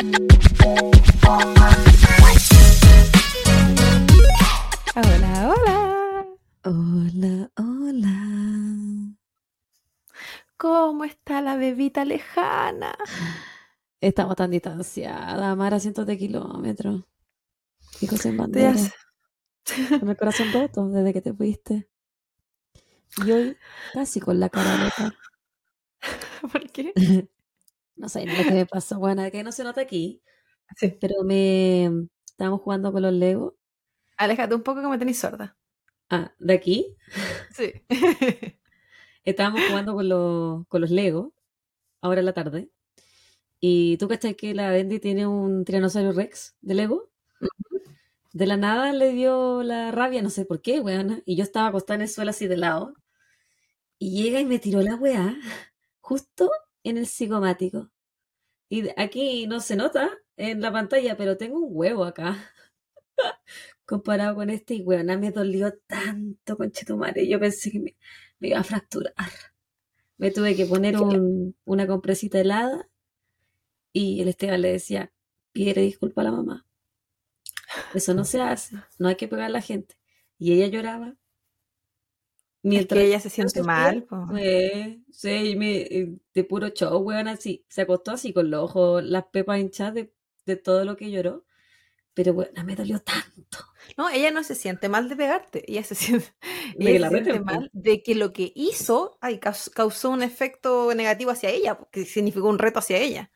Hola, hola. Hola, hola. ¿Cómo está la bebita lejana? Estamos tan distanciadas, Mar, a cientos de kilómetros. Hijos en bandera, con el corazón roto desde que te fuiste. Y hoy casi con la cara rota. ¿Por qué? No sé lo que me pasó, bueno, que no se nota aquí, Sí. pero me estábamos jugando con los Legos. Aléjate un poco que me tenéis sorda. Ah, de aquí. Sí. Estábamos jugando con los, con los Legos, ahora en la tarde. Y tú cachai que la Bendy tiene un tiranosaurio Rex de Lego. De la nada le dio la rabia, no sé por qué, weona. Y yo estaba acostada en el suelo así de lado. Y llega y me tiró la weá justo en el psicomático. Y aquí no se nota en la pantalla, pero tengo un huevo acá. Comparado con este, y weona, me dolió tanto, conchetumare. Yo pensé que me, me iba a fracturar. Me tuve que poner un- una compresita helada y el Esteban le decía, pide disculpa a la mamá. Eso no se hace, no hay que pegar a la gente. Y ella lloraba. Es Mientras que ella se siente mal. sí, y me- de puro show, weón, así. Se acostó así con los ojos, las pepas hinchadas de, de todo lo que lloró. Pero bueno, me dolió tanto. No, ella no se siente mal de pegarte. Ella se siente, ella se siente mal de que lo que hizo ay, caus- causó un efecto negativo hacia ella, que significó un reto hacia ella.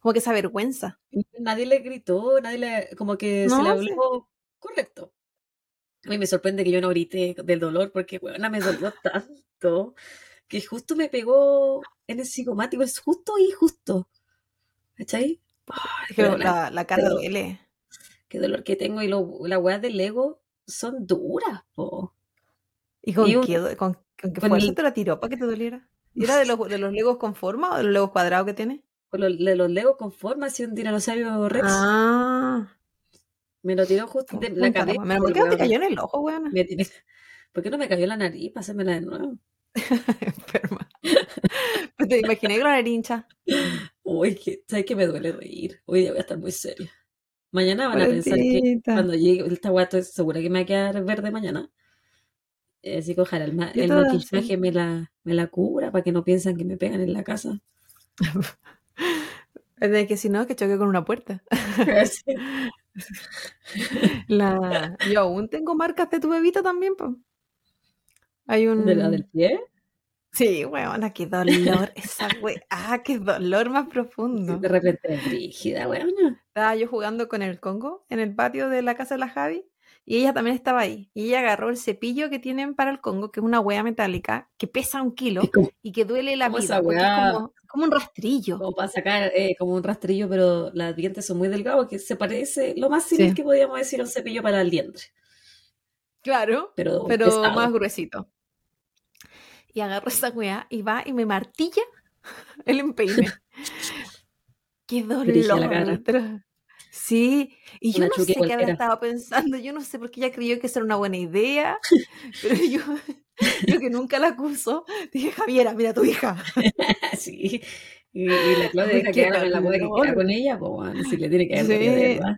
Como que esa vergüenza. Nadie le gritó, nadie le, como que se le No, habló correcto. A mí me sorprende que yo no grité del dolor porque, bueno, me dolió tanto que justo me pegó en el psicomático, es justo y justo. ¿Cachai? Pero la, la cara duele. Qué dolor que tengo y lo, las weas del Lego son duras, po. ¿Y con, y un- qué, con, con qué con fuerza te la tiró para que te doliera? ¿Era de los, de los legos con forma o de los legos cuadrados que tiene? Con los, de los Legos con forma, así un tiranosaurio Rex. Ah, Me lo tiró justo de la cabeza. el que no te cayó en el ojo, weón. ¿Por qué no me cayó en la nariz? Pásamela de nuevo. Enferma. Te imaginé con la nariz hincha. Uy, que, ¿sabes que me duele reír? Hoy día voy a estar muy seria. Mañana van a pensar que cuando llegue esta guata segura que me va a quedar verde mañana. Eh, Así que ojalá el, maquillaje sí. me la, me la cubra para que no piensen que me pegan en la casa. Es de que si no, que choque con una puerta. Sí. La... Yo aún tengo marcas de tu bebita también, pues. Hay un... ¿De la del pie? Sí, weona, qué dolor esa we... Ah, qué dolor más profundo. De repente es rígida, weón. Estaba yo jugando con el Congo en el patio de la casa de la Javi y ella también estaba ahí. Y ella agarró el cepillo que tienen para el Congo, que es una wea metálica que pesa un kilo y que duele la vida, esa porque es weá. como, como un rastrillo. como para sacar eh, como un rastrillo, pero las dientes son muy delgados, que se parece lo más similar Sí. que podríamos decir a un cepillo para el diente. Claro, Pero, pero pesado. más gruesito. Y agarró esa weá y va y me martilla el empeine. ¡Qué la cara. Sí, y yo no sé qué había cualquiera. estado pensando, yo no sé por qué ella creyó que eso era una buena idea, pero yo, yo que nunca la acuso, dije, Javiera, mira a tu hija. sí. Y, y la Claudia deja que haga la que quiera con ella, pues bueno, si le tiene que dar Sí. verdad.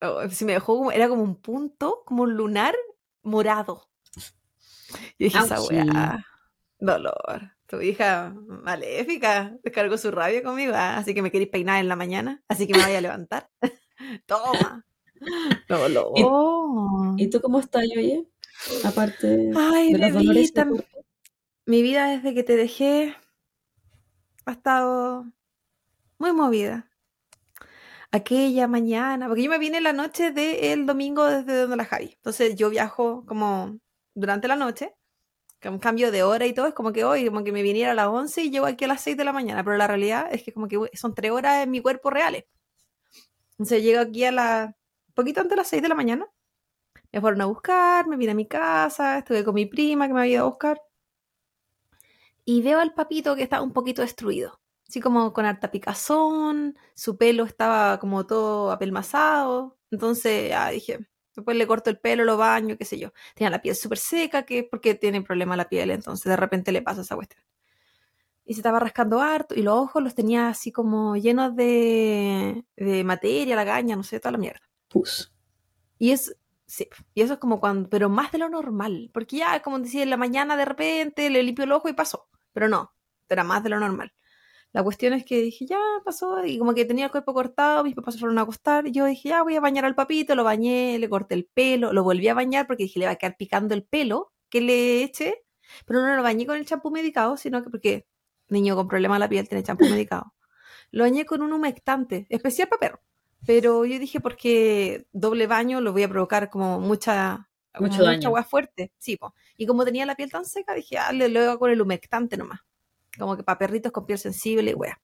Oh, Si me dejó como, era como un punto, como un lunar morado. Y dije, esa weá, dolor. Tu hija maléfica descargó su rabia conmigo, ah, así que me queréis peinar en la mañana, así que me vaya a levantar. Toma. Dolor. ¿Y tú cómo estás, oye? Aparte Ay, de los dolores de cuerpo. mi vida desde que te dejé ha estado muy movida. Aquella mañana, porque yo me vine la noche del domingo desde donde la Javi. Entonces yo viajo como durante la noche, con cambio de hora y todo, es como que hoy, como que me viniera a las 11 y llego aquí a las 6 de la mañana, pero la realidad es que como que son tres horas en mi cuerpo reales. Entonces llego aquí a la, poquito antes de las 6 de la mañana, me fueron a buscar, me vine a mi casa, estuve con mi prima que me había ido a buscar. Y veo al papito que estaba un poquito destruido. Así como con harta picazón, su pelo estaba como todo apelmazado. Entonces, ah, dije, después le corto el pelo, lo baño, qué sé yo. Tenía la piel súper seca, que es porque tiene problema la piel, entonces de repente le pasa esa cuestión. Y se estaba rascando harto, y los ojos los tenía así como llenos de, de materia, la gaña, no sé, toda la mierda. Pus. Y es, sí, y eso es como cuando, pero más de lo normal, porque ya, como decía, en la mañana de repente le limpio el ojo y pasó, pero no, era más de lo normal. La cuestión es que dije, ya pasó, y como que tenía el cuerpo cortado, mis papás se fueron a acostar, y yo dije, ya voy a bañar al papito, lo bañé, le corté el pelo, lo volví a bañar porque dije, le va a quedar picando el pelo que le eché, pero no lo bañé con el champú medicado, sino que porque niño con problema de la piel tiene champú medicado. Lo bañé con un humectante, especial para perro. Pero yo dije, porque doble baño lo voy a provocar como mucha, como mucha agua fuerte. Sí, po. Y como tenía la piel tan seca, dije, ah, le lo hago con el humectante nomás. Como que para perritos con piel sensible y wea.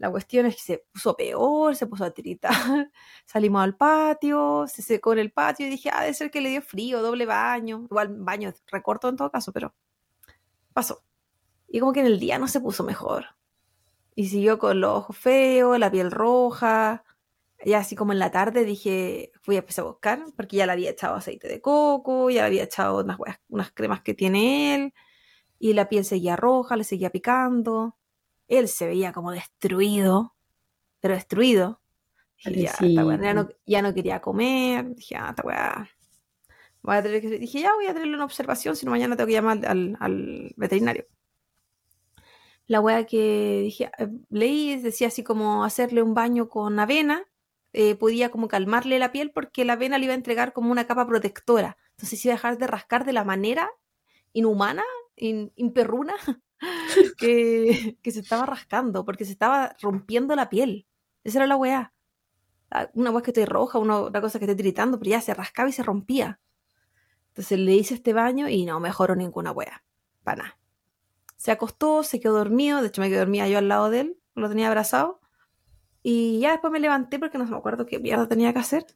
La cuestión es que se puso peor, se puso a tiritar. Salimos al patio, se secó en el patio y dije, ah, debe ser que le dio frío, doble baño. Igual baño recorto en todo caso, pero pasó. Y como que en el día no se puso mejor. Y siguió con los ojos feos, la piel roja. Ya así como en la tarde dije, fui a empezar a buscar, porque ya le había echado aceite de coco, ya le había echado unas, unas cremas que tiene él, y la piel seguía roja, le seguía picando. Él se veía como destruido, pero destruido. Dije, ya, wea, ya, no, ya no quería comer. Dije, ah, esta weá. Voy a tener que... Dije, ya voy a tenerle una observación, si no mañana tengo que llamar al, al veterinario. La wea que dije, eh, leí, decía así como hacerle un baño con avena, eh, podía como calmarle la piel porque la avena le iba a entregar como una capa protectora. Entonces iba a dejar de rascar de la manera inhumana, in- imperruna, que, que se estaba rascando, porque se estaba rompiendo la piel. Esa era la weá. Ah, Una weá que esté roja, una, otra cosa que esté tiritando, pero ya se rascaba y se rompía. Entonces le hice este baño y no mejoró ninguna weá. Para nada. Se acostó, se quedó dormido, de hecho me quedé dormida yo al lado de él, lo tenía abrazado. Y ya después me levanté porque no me acuerdo qué mierda tenía que hacer.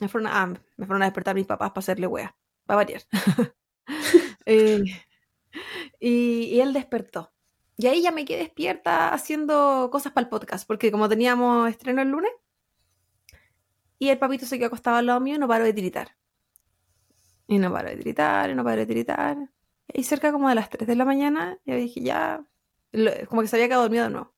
Me fueron a, ah, me fueron a despertar mis papás para hacerle wea, para variar. Eh, y, él despertó. Y ahí ya me quedé despierta haciendo cosas para el podcast, porque como teníamos estreno el lunes, y el papito se quedó acostado al lado mío no paró de tiritar. Y no paró de tiritar, y no paró de tiritar. Y cerca como de las 3 de la mañana, yo dije, ya, como que se había quedado dormido de nuevo.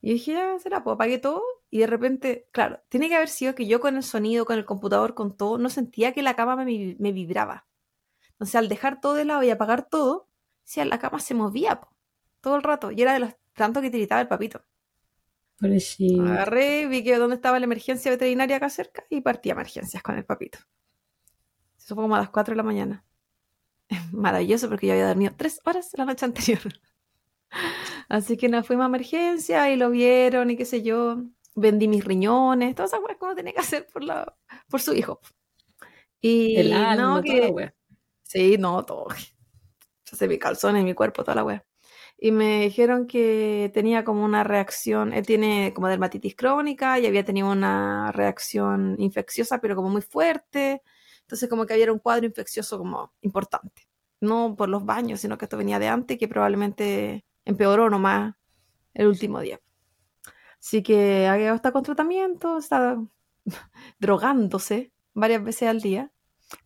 Y dije, ya, será, pues apagué todo. Y de repente, claro, tiene que haber sido que yo con el sonido, con el computador, con todo, no sentía que la cama me vibraba. Entonces, al dejar todo de lado y apagar todo, sí, la cama se movía po, todo el rato. Y era de los tanto que tiritaba el papito. Pobrecito. Agarré, vi que dónde estaba la emergencia veterinaria acá cerca y partí a emergencias con el papito. Eso fue como a las 4 de la mañana. Maravilloso porque yo había dormido tres horas la noche anterior. Así que nos fuimos a emergencia y lo vieron y qué sé yo. Vendí mis riñones, todas esas cosas uno tenía que hacer por, la, por su hijo. Y El alma, no, que. Sí, no, todo. Yo sé, mi calzón en mi cuerpo, toda la wea. Y me dijeron que tenía como una reacción, él tiene como dermatitis crónica y había tenido una reacción infecciosa, pero como muy fuerte. Entonces como que había un cuadro infeccioso como importante. No por los baños, sino que esto venía de antes, que probablemente empeoró nomás el último día. Así que ha está con tratamiento, está drogándose varias veces al día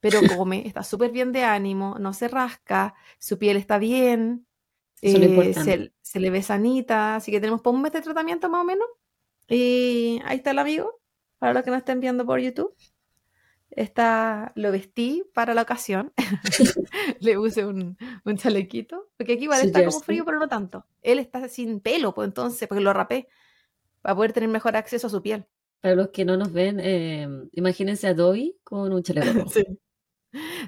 pero come, está súper bien de ánimo, no se rasca, su piel está bien, eh, se, se le ve sanita, así que tenemos por un mes de tratamiento más o menos. Y ahí está el amigo, para los que no estén viendo por YouTube. Está, lo vestí para la ocasión. Le puse un, un chalequito, porque aquí igual Su está como frío, pero no tanto. Él está sin pelo, pues entonces, porque lo rapé, para poder tener mejor acceso a su piel. Para los que no nos ven, eh, imagínense a Dobby con un chaleco rojo. Sí.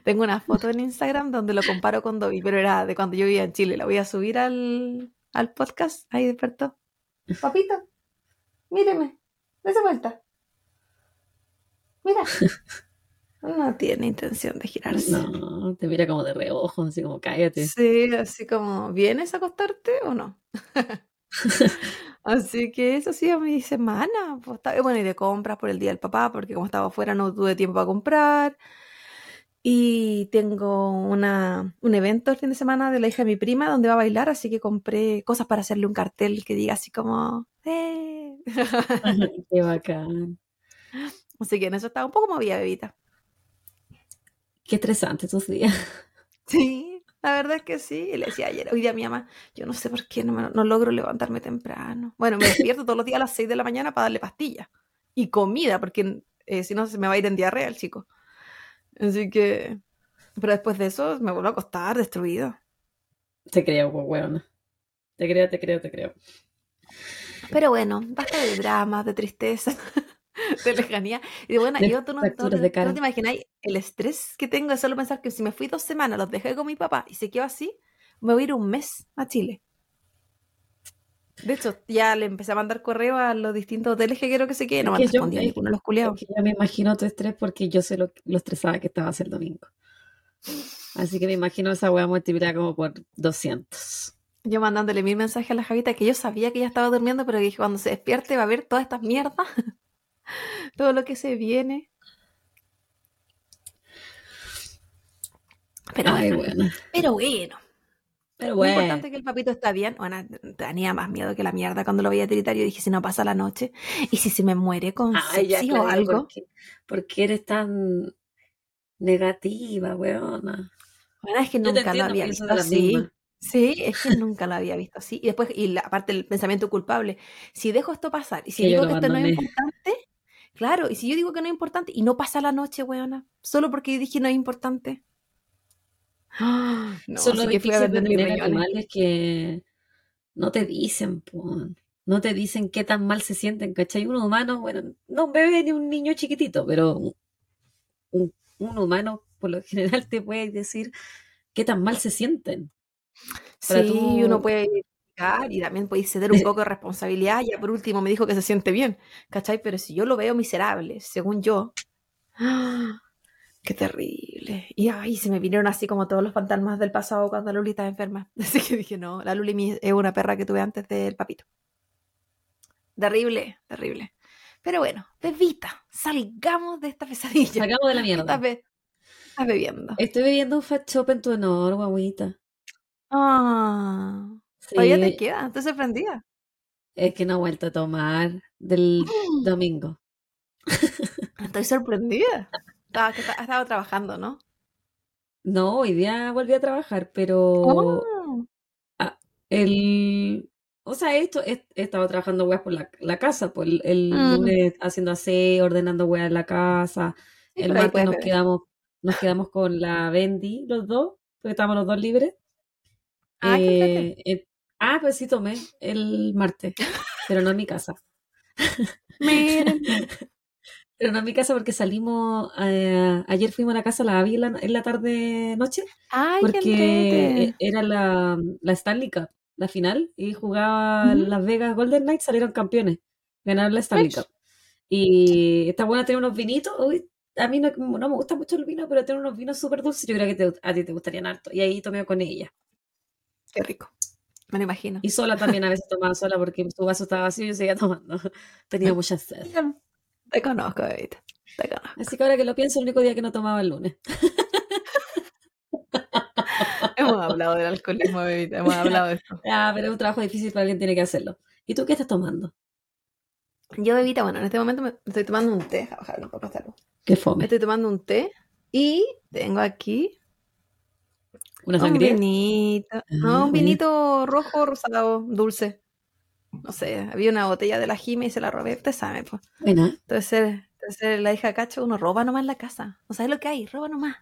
Tengo una foto en Instagram donde lo comparo con Dobby, pero era de cuando yo vivía en Chile. La voy a subir al, al podcast. Ahí despertó. Papito, míreme. Dese vuelta. Mira. No tiene intención de girarse. No, te mira como de reojo, así como cállate. Sí, así como, ¿vienes a acostarte o no? Así que eso ha sido mi semana. pues, bueno, y de compras por el día del papá, porque como estaba afuera no tuve tiempo a comprar. Y tengo una, un evento el fin de semana de la hija de mi prima donde va a bailar, así que compré cosas para hacerle un cartel que diga así como... "Eh". Qué bacán. así que en eso estaba un poco movida, bebita. Qué estresante tus días. Sí, La verdad es que sí. Y le decía ayer, hoy día a mi mamá, yo no sé por qué no, me- no logro levantarme temprano. Bueno, me despierto todos los días a las 6 de la mañana para darle pastillas y comida, porque eh, si no se me va a ir en diarrea el chico. Así que, pero después de eso me vuelvo a acostar destruido. Te creo, pues, weona. Te creo, te creo, te creo. Pero bueno, basta de dramas, de tristeza, de lejanía. Y bueno, De yo tú no, no de no te imagináis el estrés que tengo de solo pensar que si me fui dos semanas, los dejé con mi papá y se quedó así, me voy a ir un mes a Chile. De hecho, ya le empecé a mandar correo a los distintos hoteles que quiero que se queden. No me es- ninguno de los culiados. Ya me imagino tu estrés porque yo sé lo, lo estresada que estabas el domingo. Así que me imagino esa weá multiplicada como por 200. Yo mandándole mil mensajes a la Javita que yo sabía que ella estaba durmiendo, pero que dije, cuando se despierte va a ver todas estas mierdas. Todo lo que se viene. Pero Ay, bueno, bueno. pero bueno. Pero Lo bueno. importante es que el papito está bien. Bueno, tenía más miedo que la mierda cuando lo veía tiritar. Yo dije, si no pasa la noche, y si se me muere con Ay, ya, sepsis o algo. ¿por qué, por qué eres tan negativa, weona? Bueno, es que Yo nunca lo había visto así. Sí, es que nunca lo había visto así. Y después, y la, aparte el pensamiento culpable, si dejo esto pasar, y si Que digo lo que esto no es importante, claro, y si yo digo que no es importante y no pasa la noche, weona, solo porque yo dije no es importante. ¡Ah! No, Son lo así que fui a difícil de tener animales que no te dicen. No te dicen qué tan mal se sienten, ¿cachai? Un humano, bueno, no un bebé ni un niño chiquitito, pero un, un- un humano por lo general te puede decir qué tan mal se sienten. Para Sí, tú- uno puede y también puede ceder un poco de responsabilidad. Ya por último me dijo que se siente bien, ¿cachai? Pero si yo lo veo miserable, según yo, ¡ah! qué terrible. Y ay, se me vinieron así como todos los fantasmas del pasado cuando Luli estaba enferma. Así que dije, no, la Luli es una perra que tuve antes del papito. Terrible, terrible. Pero bueno, bebita, salgamos de esta pesadilla. Sacamos de la ¿Qué mierda. estás, be- estás bebiendo? Estoy bebiendo un fat shop en tu honor, guaguita. Ah, Sí, todavía te queda, estoy sorprendida. es que no he vuelto a tomar del domingo. Estoy sorprendida. Estaba, que esta- estaba trabajando, ¿no? No, hoy día volví a trabajar, pero Oh, el... O sea, esto, he, he estado trabajando weas por la, la casa, por el, el Mm. lunes haciendo aseo, ordenando weas en la casa. sí, El martes nos quedamos, nos quedamos con la Bendy, los dos, porque estábamos los dos libres. Ah, eh, ah, pues sí tomé el martes, pero no en mi casa. Pero no en mi casa porque salimos, eh, ayer fuimos a la casa, la Abby en la, en la tarde noche, Ay, porque era la, la Stanley Cup, la final, y jugaba Ujú. Las Vegas Golden Knights, salieron campeones, ganaron la Stanley. Cup. Y está buena tener unos vinitos, uy, a mí no, no me gusta mucho el vino, pero tener unos vinos súper dulces, yo creo que te- a ti te gustarían harto. Y ahí tomé con ella. Qué rico. Me lo imagino. Y sola también, a veces tomaba sola porque su vaso estaba vacío y yo seguía tomando. Tenía mucha sed. Te conozco, bebita. Te conozco. Así que ahora que lo pienso, el único día que no tomaba el lunes. Hemos hablado del alcoholismo, bebita. Hemos hablado de esto. Ah, pero es un trabajo difícil para alguien tiene que hacerlo. ¿Y tú qué estás tomando? Yo, bebita, bueno, en este momento me estoy tomando un té. A bajar un poco esta luz. Qué Me fome. estoy tomando un té y tengo aquí ¿Una un sangría? vinito. Ah, No, un vinito rojo, rosado, dulce. No sé, había una botella de la Jime y se la robé. Usted sabe, pues. Entonces, entonces la hija de Cacho, uno roba nomás en la casa. No sabes lo que hay, roba nomás.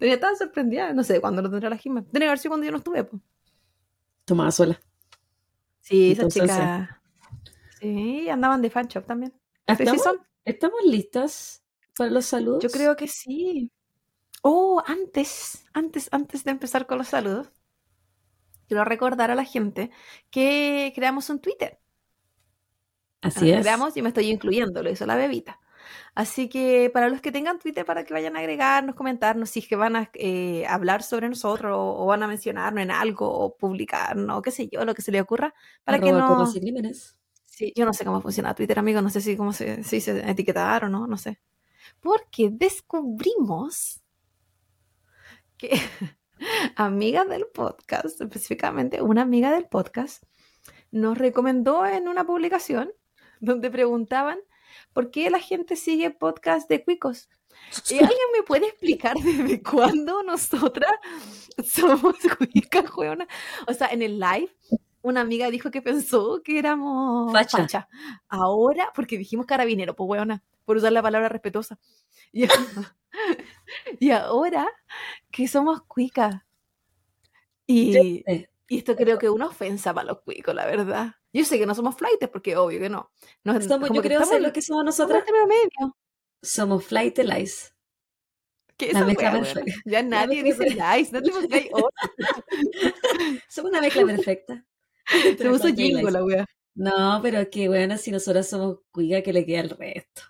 Ya estaba sorprendida. No sé cuándo lo tendrá la Jime. Tiene que haber sido cuando yo no estuve, pues. Tomaba sola. Sí, esa Entonces, chica. Sí, andaban de fan shop también. Sí ¿Estamos, son. ¿Estamos listas para los saludos? Yo creo que sí. Oh, antes, antes, antes de empezar con los saludos, quiero recordar a la gente que creamos un Twitter. Así es. creamos y me estoy incluyendo, lo hizo la bebita. Así que para los que tengan Twitter, para que vayan a agregarnos, comentarnos si es que van a eh, hablar sobre nosotros o, o van a mencionarnos en algo o publicarnos, o qué sé yo, lo que se les ocurra, para que Arroba no... copas y crímenes. Sí, yo no sé cómo funciona Twitter, amigo, no sé si cómo se, si se etiquetar o no, no sé. Porque descubrimos que amigas del podcast, específicamente una amiga del podcast, nos recomendó en una publicación donde preguntaban ¿por qué la gente sigue podcast de cuicos? ¿Y alguien me puede explicar desde cuándo nosotras somos cuicas, weona? O sea, en el live, una amiga dijo que pensó que éramos Facha. facha. Ahora, porque dijimos carabinero, pues weona, por usar la palabra respetuosa. Y, y ahora que somos cuicas. Y, y esto creo que es una ofensa para los cuicos, la verdad. Yo sé que no somos flightes, porque obvio que no. No- somos- como yo que creo en- lo que somos somos nosotras. en término medio. Somos flight lies. ¿Qué es La mezcla perfecta. Ya nadie dice nice, no te pongáis Somos una mezcla perfecta. Flight y jingo lies. la wea. No, pero que bueno, si nosotras somos cuica, que le queda al resto.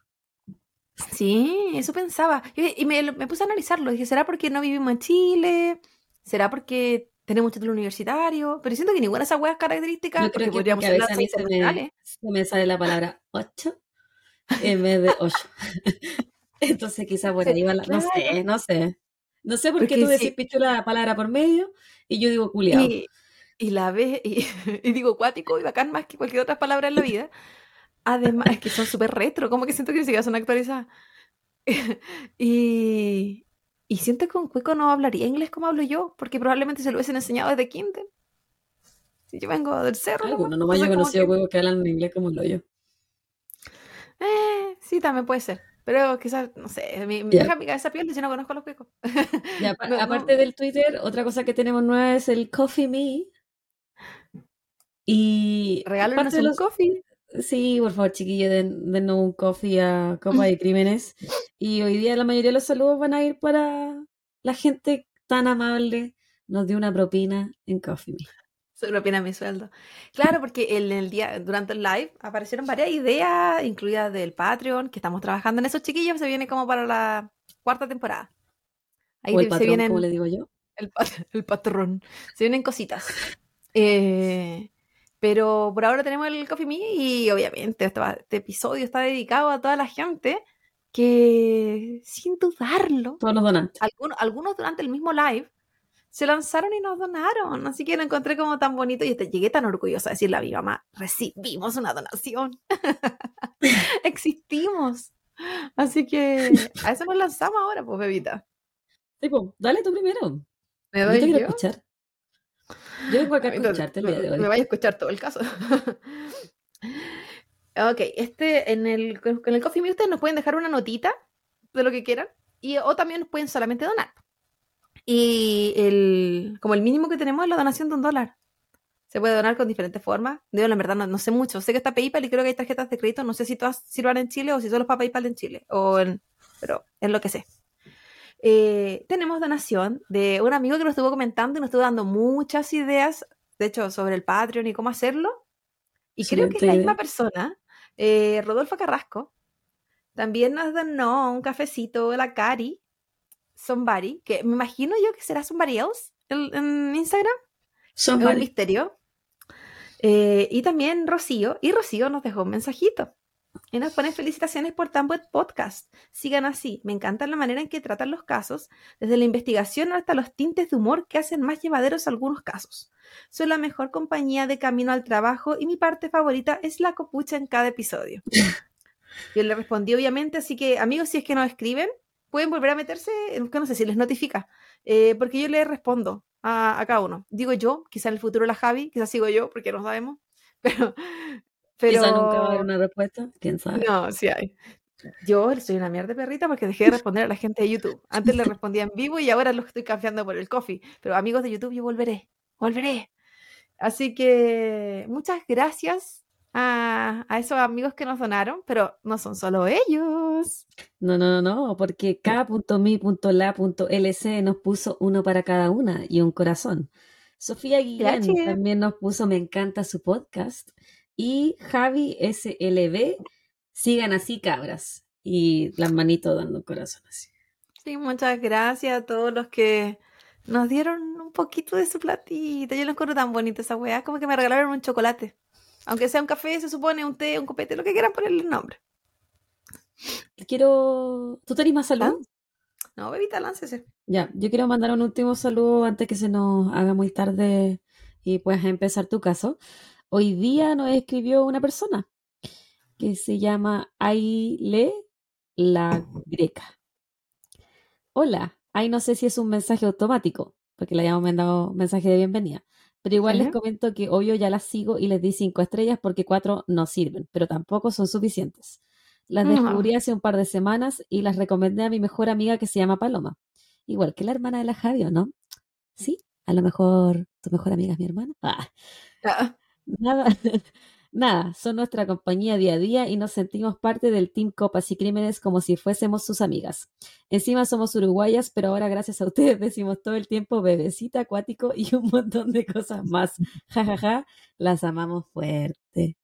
Sí, eso pensaba. Y, y me, puse a analizarlo. Dije, ¿será porque no vivimos en Chile? ¿Será porque tenemos título universitario? Pero siento que ninguna de esas weas características, Yo creo porque que podríamos porque a veces a mí se me, se me sale la palabra ocho en vez de ocho. Entonces quizá por ahí va la... No sé, no sé. No sé por qué tú decís sí. pichula la palabra por medio y yo digo culiao. Y, y la ves, y, y digo cuático y bacán más que cualquier otra palabra en la vida. Además, es que son súper retro, como que siento que ni siquiera son actualizadas. y, y siento que un cuico no hablaría inglés como hablo yo, porque probablemente se lo hubiesen enseñado desde kinder. Si yo vengo del cerro, yo he entonces como conocido que- huevos que hablan en inglés como lo yo. Eh, sí, también puede ser. Pero quizás, no sé, mi, mi, Ya. deja mi cabeza piel si no conozco a los cuicos. No, no. aparte del Twitter, otra cosa que tenemos nueva es el Coffee Me. Y Regálanos un los- coffee. Sí, por favor, chiquillos, den, dennos un coffee a Copa de Crímenes. Y hoy día la mayoría de los saludos van a ir para la gente tan amable. Nos dio una propina en Coffee Me. Se propina mi sueldo. Claro, porque en el día, durante el live aparecieron varias ideas, incluidas del Patreon, que estamos trabajando en esos chiquillos, se viene como para la cuarta temporada. Ahí o el se patrón, vienen como le digo yo. el, el patrón, se vienen cositas. Eh, pero por ahora tenemos el Coffee Me y obviamente este, este episodio está dedicado a toda la gente que, sin dudarlo, Todos los donantes. algunos, algunos durante el mismo live se lanzaron y nos donaron. Así que lo encontré como tan bonito y llegué tan orgullosa de decirle a mi mamá, recibimos una donación. Existimos. Así que a eso nos lanzamos ahora, pues, bebita. Tipo, dale tú primero. ¿Me doy yo? escuchar. Yo vengo acá a escucharte el día de Me hoy. vaya a escuchar todo el caso. ok, este en el, con el Coffee Me ustedes nos pueden dejar una notita de lo que quieran y, o también nos pueden solamente donar. Y el, como el mínimo que tenemos es la donación de un dólar. Se puede donar con diferentes formas. Digo, la verdad no, no sé mucho. Sé que está PayPal y creo que hay tarjetas de crédito. No sé si todas sirvan en Chile o si solo es para PayPal en Chile. O en, pero es lo que sé. Eh, tenemos donación de un amigo que nos estuvo comentando y nos estuvo dando muchas ideas, de hecho, sobre el Patreon y cómo hacerlo. Y creo que es la misma persona, eh, Rodolfo Carrasco, también nos donó un cafecito de la Cari, Somebody, que me imagino yo que será Somebody Else en, en Instagram, Son es un misterio. Eh, y también Rocío, y Rocío nos dejó un mensajito. Y nos pone felicitaciones por tan buen podcast. Sigan así. Me encanta la manera en que tratan los casos, desde la investigación hasta los tintes de humor que hacen más llevaderos algunos casos. Soy la mejor compañía de camino al trabajo y mi parte favorita es la copucha en cada episodio. Yo le respondí obviamente, así que amigos, si es que nos escriben, pueden volver a meterse, es que no sé si les notifica, eh, porque yo les respondo a, a cada uno. Digo yo, quizá en el futuro la Javi, quizá sigo yo, porque no sabemos, pero... pero Quizá nunca va a haber una respuesta. ¿Quién sabe? no, sí hay. Yo soy una mierda perrita porque dejé de responder a la gente de YouTube. Antes le respondía en vivo y ahora lo estoy cambiando por el coffee. Pero amigos de YouTube, yo volveré, volveré. Así que muchas gracias a, a esos amigos que nos donaron, pero no son solo ellos. No, no, no, no, porque k.mi.la.lc nos puso uno para cada una y un corazón. Sofía Guillén también nos puso me encanta su podcast. Y Javi SLB, sigan así cabras. Y las manitos dando corazón así. Sí, muchas gracias a todos los que nos dieron un poquito de su platito. Yo lo encuentro tan bonito esa weá, como que me regalaron un chocolate. Aunque sea un café, se supone, un té, un copete, lo que quieran ponerle el nombre. Quiero... ¿Tú tenés más salud? No, bebita, láncese. Ya, yo quiero mandar un último saludo antes que se nos haga muy tarde y puedas empezar tu caso. Hoy día nos escribió una persona que se llama Aile la Greca. Hola, ahí no sé si es un mensaje automático, porque le habíamos mandado mensaje de bienvenida. Pero igual les comento que obvio ya las sigo y les di cinco estrellas porque cuatro no sirven, pero tampoco son suficientes. Las descubrí Ah, hace un par de semanas y las recomendé a mi mejor amiga que se llama Paloma. Igual que la hermana de la Javi, ¿o no? Sí, a lo mejor tu mejor amiga es mi hermana. Ah, ah, nada, nada, son nuestra compañía día a día y nos sentimos parte del Team Copas y Crímenes como si fuésemos sus amigas. Encima somos uruguayas, pero ahora gracias a ustedes decimos todo el tiempo bebecita, acuático y un montón de cosas más. Ja, ja, ja, las amamos fuerte.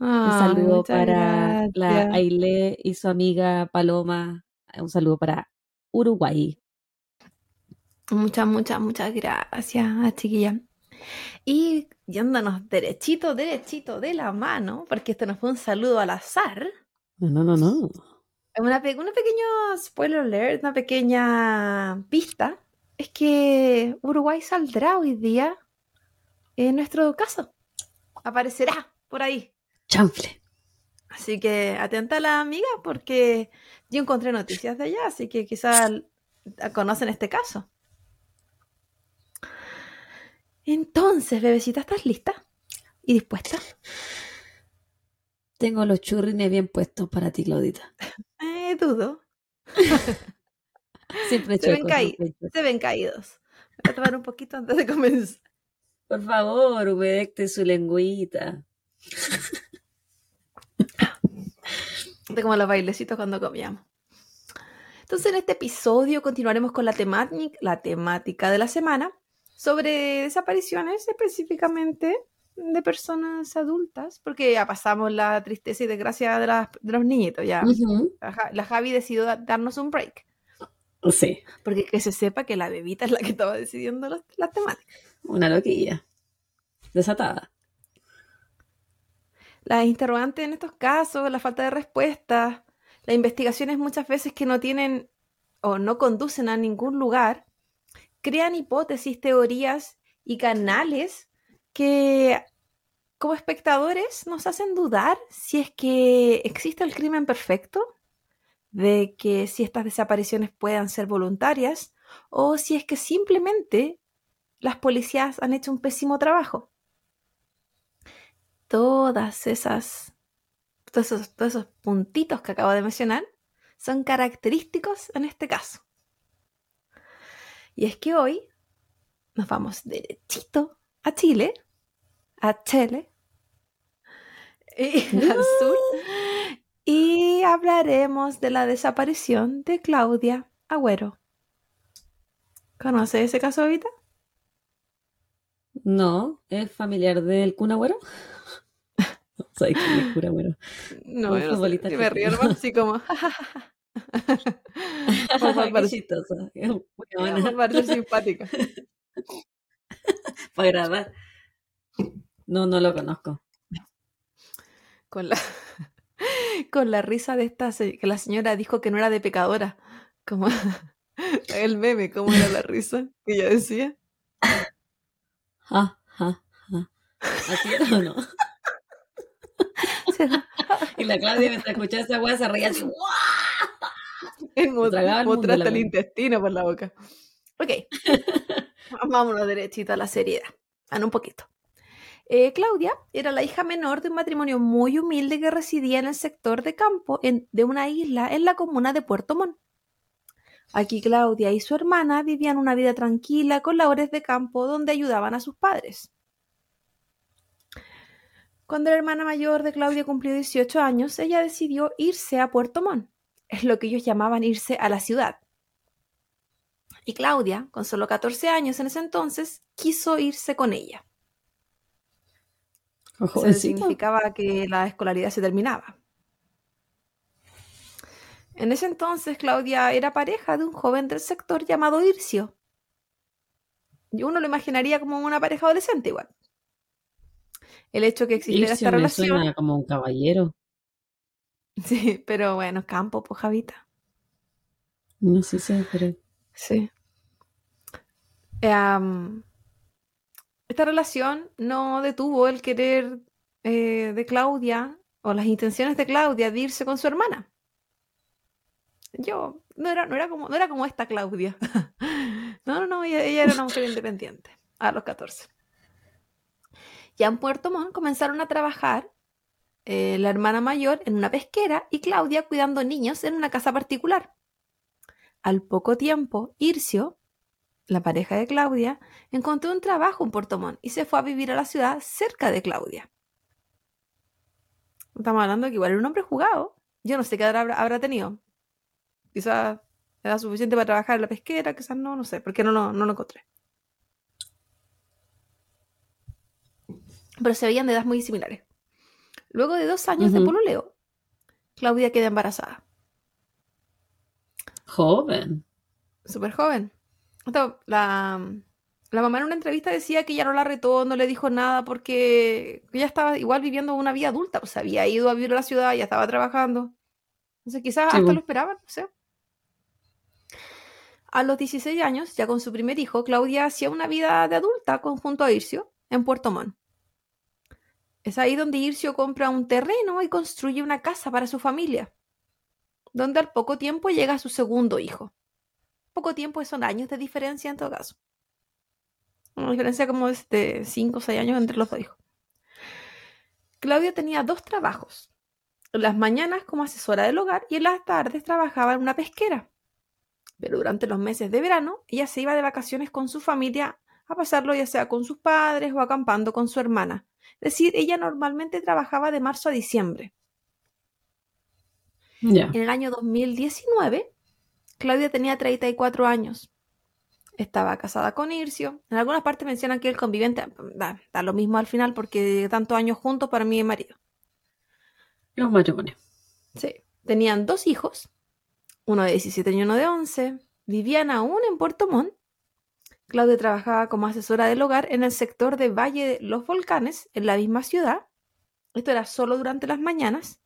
Un Ay, saludo para la. Aile y su amiga Paloma. Un saludo para Uruguay. Muchas, muchas, muchas gracias, chiquilla. Y yéndonos derechito, derechito de la mano, porque esto no fue un saludo al azar. No, no, no, no. Una pe- un pequeño spoiler alert, una pequeña pista, es que Uruguay saldrá hoy día en nuestro caso. Aparecerá por ahí. Chanfle. Así que atenta a la amiga porque yo encontré noticias de allá, así que quizás conocen este caso. Entonces, bebecita, ¿estás lista? ¿Y dispuesta? Tengo los churrines bien puestos para ti, Claudita. Eh, dudo. Siempre Se ven, chuecos, caí- siempre chuecos. se ven caídos. Voy a tomar un poquito antes de comenzar. Por favor, humedecte su lengüita. De como los bailecitos cuando comíamos. Entonces, en este episodio continuaremos con la, temática, la temática de la semana sobre desapariciones específicamente de personas adultas, porque ya pasamos la tristeza y desgracia de, las- de los niñitos. Ya la, Ja- la Javi decidió da- darnos un break, Sí, porque que se sepa que la bebita es la que estaba decidiendo las, las temáticas. una loquilla. Desatada. Las interrogantes en estos casos, la falta de respuestas, las investigaciones muchas veces que no tienen o no conducen a ningún lugar, crean hipótesis, teorías y canales que como espectadores nos hacen dudar si es que existe el crimen perfecto, de que si estas desapariciones puedan ser voluntarias o si es que simplemente las policías han hecho un pésimo trabajo. Todas esas, todos esos, todos esos puntitos que acabo de mencionar son característicos en este caso. Y es que hoy nos vamos derechito a Chile, a Chile, y al sur, y hablaremos de la desaparición de Claudia Agüero. ¿Conoce ese caso ahorita? No, es familiar del Kun Agüero. No sé quién es Kun Agüero. No, Un yo no sé. me río nomás, así como... Por buena. por parecer simpática. Para agradar. No, no lo conozco. Con la, con la risa de esta, que la señora dijo que no era de pecadora. Como el meme, ¿cómo era la risa que ella decía? Ja, ja, ja. ¿Así era o no? Y la Claudia mientras escuchaba esa weá se reía así. ¡guau! Mostraste la el intestino por la boca. Ok, vámonos derechito a la seriedad. Van un poquito. Eh, Claudia era la hija menor de un matrimonio muy humilde que residía en el sector de campo en- de una isla en la comuna de Puerto Montt. Aquí Claudia y su hermana vivían una vida tranquila con labores de campo donde ayudaban a sus padres. Cuando la hermana mayor de Claudia cumplió 18 años, ella decidió irse a Puerto Montt. Es lo que ellos llamaban irse a la ciudad. Y Claudia, con solo 14 años en ese entonces, quiso irse con ella. Eso significaba que la escolaridad se terminaba. En ese entonces, Claudia era pareja de un joven del sector llamado Ircio. Y uno lo imaginaría como una pareja adolescente igual. El hecho que existiera Ircio esta me relación. suena como un caballero. Sí, pero bueno, campo, pues Javita. No sé si, pero. Sí. Em, esta relación no detuvo el querer eh, de Claudia o las intenciones de Claudia de irse con su hermana. Yo no era, no era, como, no era como esta Claudia. no, no, no, ella, era una mujer independiente a los 14. Ya en Puerto Montt comenzaron a trabajar eh, la hermana mayor en una pesquera y Claudia cuidando niños en una casa particular. Al poco tiempo, Ircio, la pareja de Claudia, encontró un trabajo en Puerto Montt y se fue a vivir a la ciudad cerca de Claudia. Estamos hablando que igual era un hombre jugado. Yo no sé qué habrá, habrá tenido. Quizás era suficiente para trabajar en la pesquera, quizás no, no sé, porque no, no, no lo encontré. Pero se veían de edades muy similares. Luego de dos años de pololeo, Claudia queda embarazada. Joven. Súper joven. La, la mamá en una entrevista decía que ya no la retó, no le dijo nada porque ella estaba igual viviendo una vida adulta, pues había ido a vivir a la ciudad, ya estaba trabajando. Entonces quizás hasta lo esperaban, no sé. A los 16 años, ya con su primer hijo, Claudia hacía una vida de adulta junto a Ircio en Puerto Montt. Es ahí donde Ircio compra un terreno y construye una casa para su familia, donde al poco tiempo llega su segundo hijo. Poco tiempo son años de diferencia en todo caso. Una diferencia como de 5 o 6 años entre los dos hijos. Claudia tenía dos trabajos. En las mañanas como asesora del hogar y en las tardes trabajaba en una pesquera. Pero durante los meses de verano ella se iba de vacaciones con su familia a pasarlo ya sea con sus padres o acampando con su hermana. Es decir, ella normalmente trabajaba de marzo a diciembre. En el año 2019, Claudia tenía 34 años. Estaba casada con Ircio. En algunas partes mencionan que el convivente da, da lo mismo al final porque tantos años juntos para mí y marido. Los matrimonios. Sí. Tenían dos hijos, uno de 17 y uno de 11. Vivían aún en Puerto Montt Claudia trabajaba como asesora del hogar en el sector de Valle de los Volcanes, en la misma ciudad. Esto era solo durante las mañanas.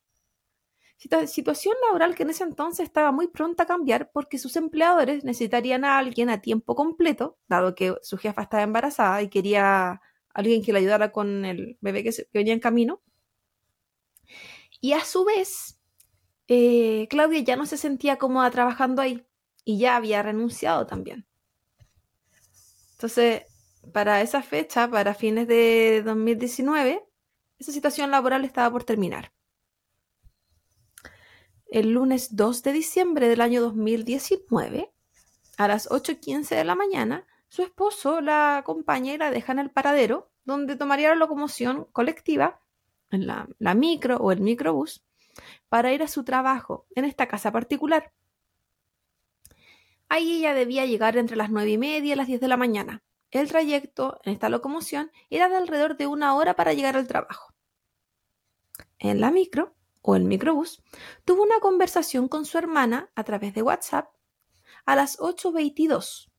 Situación laboral que en ese entonces estaba muy pronta a cambiar porque sus empleadores necesitarían a alguien a tiempo completo, dado que su jefa estaba embarazada y quería alguien que le ayudara con el bebé que, venía en camino. Y a su vez, eh, Claudia ya no se sentía cómoda trabajando ahí y ya había renunciado también. Entonces, para esa fecha, para fines de 2019, esa situación laboral estaba por terminar. El lunes 2 de diciembre del año 2019, a las 8.15 de la mañana, su esposo la acompaña y la deja en el paradero, donde tomaría la locomoción colectiva, la micro o el microbús, para ir a su trabajo en esta casa particular. Ahí ella debía llegar entre las nueve y media y las 10 de la mañana. El trayecto en esta locomoción era de alrededor de una hora para llegar al trabajo. En la micro o el microbús, tuvo una conversación con su hermana a través de WhatsApp a las 8.22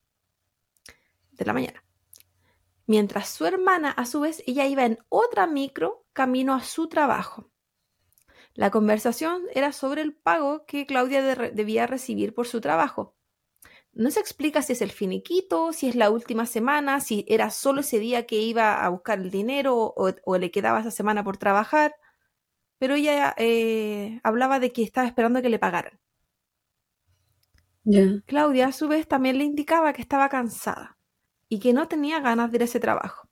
de la mañana. Mientras su hermana, a su vez, ella iba en otra micro camino a su trabajo. La conversación era sobre el pago que Claudia debía recibir por su trabajo. No se explica si es el finiquito, si es la última semana, si era solo ese día que iba a buscar el dinero o, le quedaba esa semana por trabajar, pero ella eh, hablaba de que estaba esperando que le pagaran. Claudia a su vez también le indicaba que estaba cansada y que no tenía ganas de ir a ese trabajo.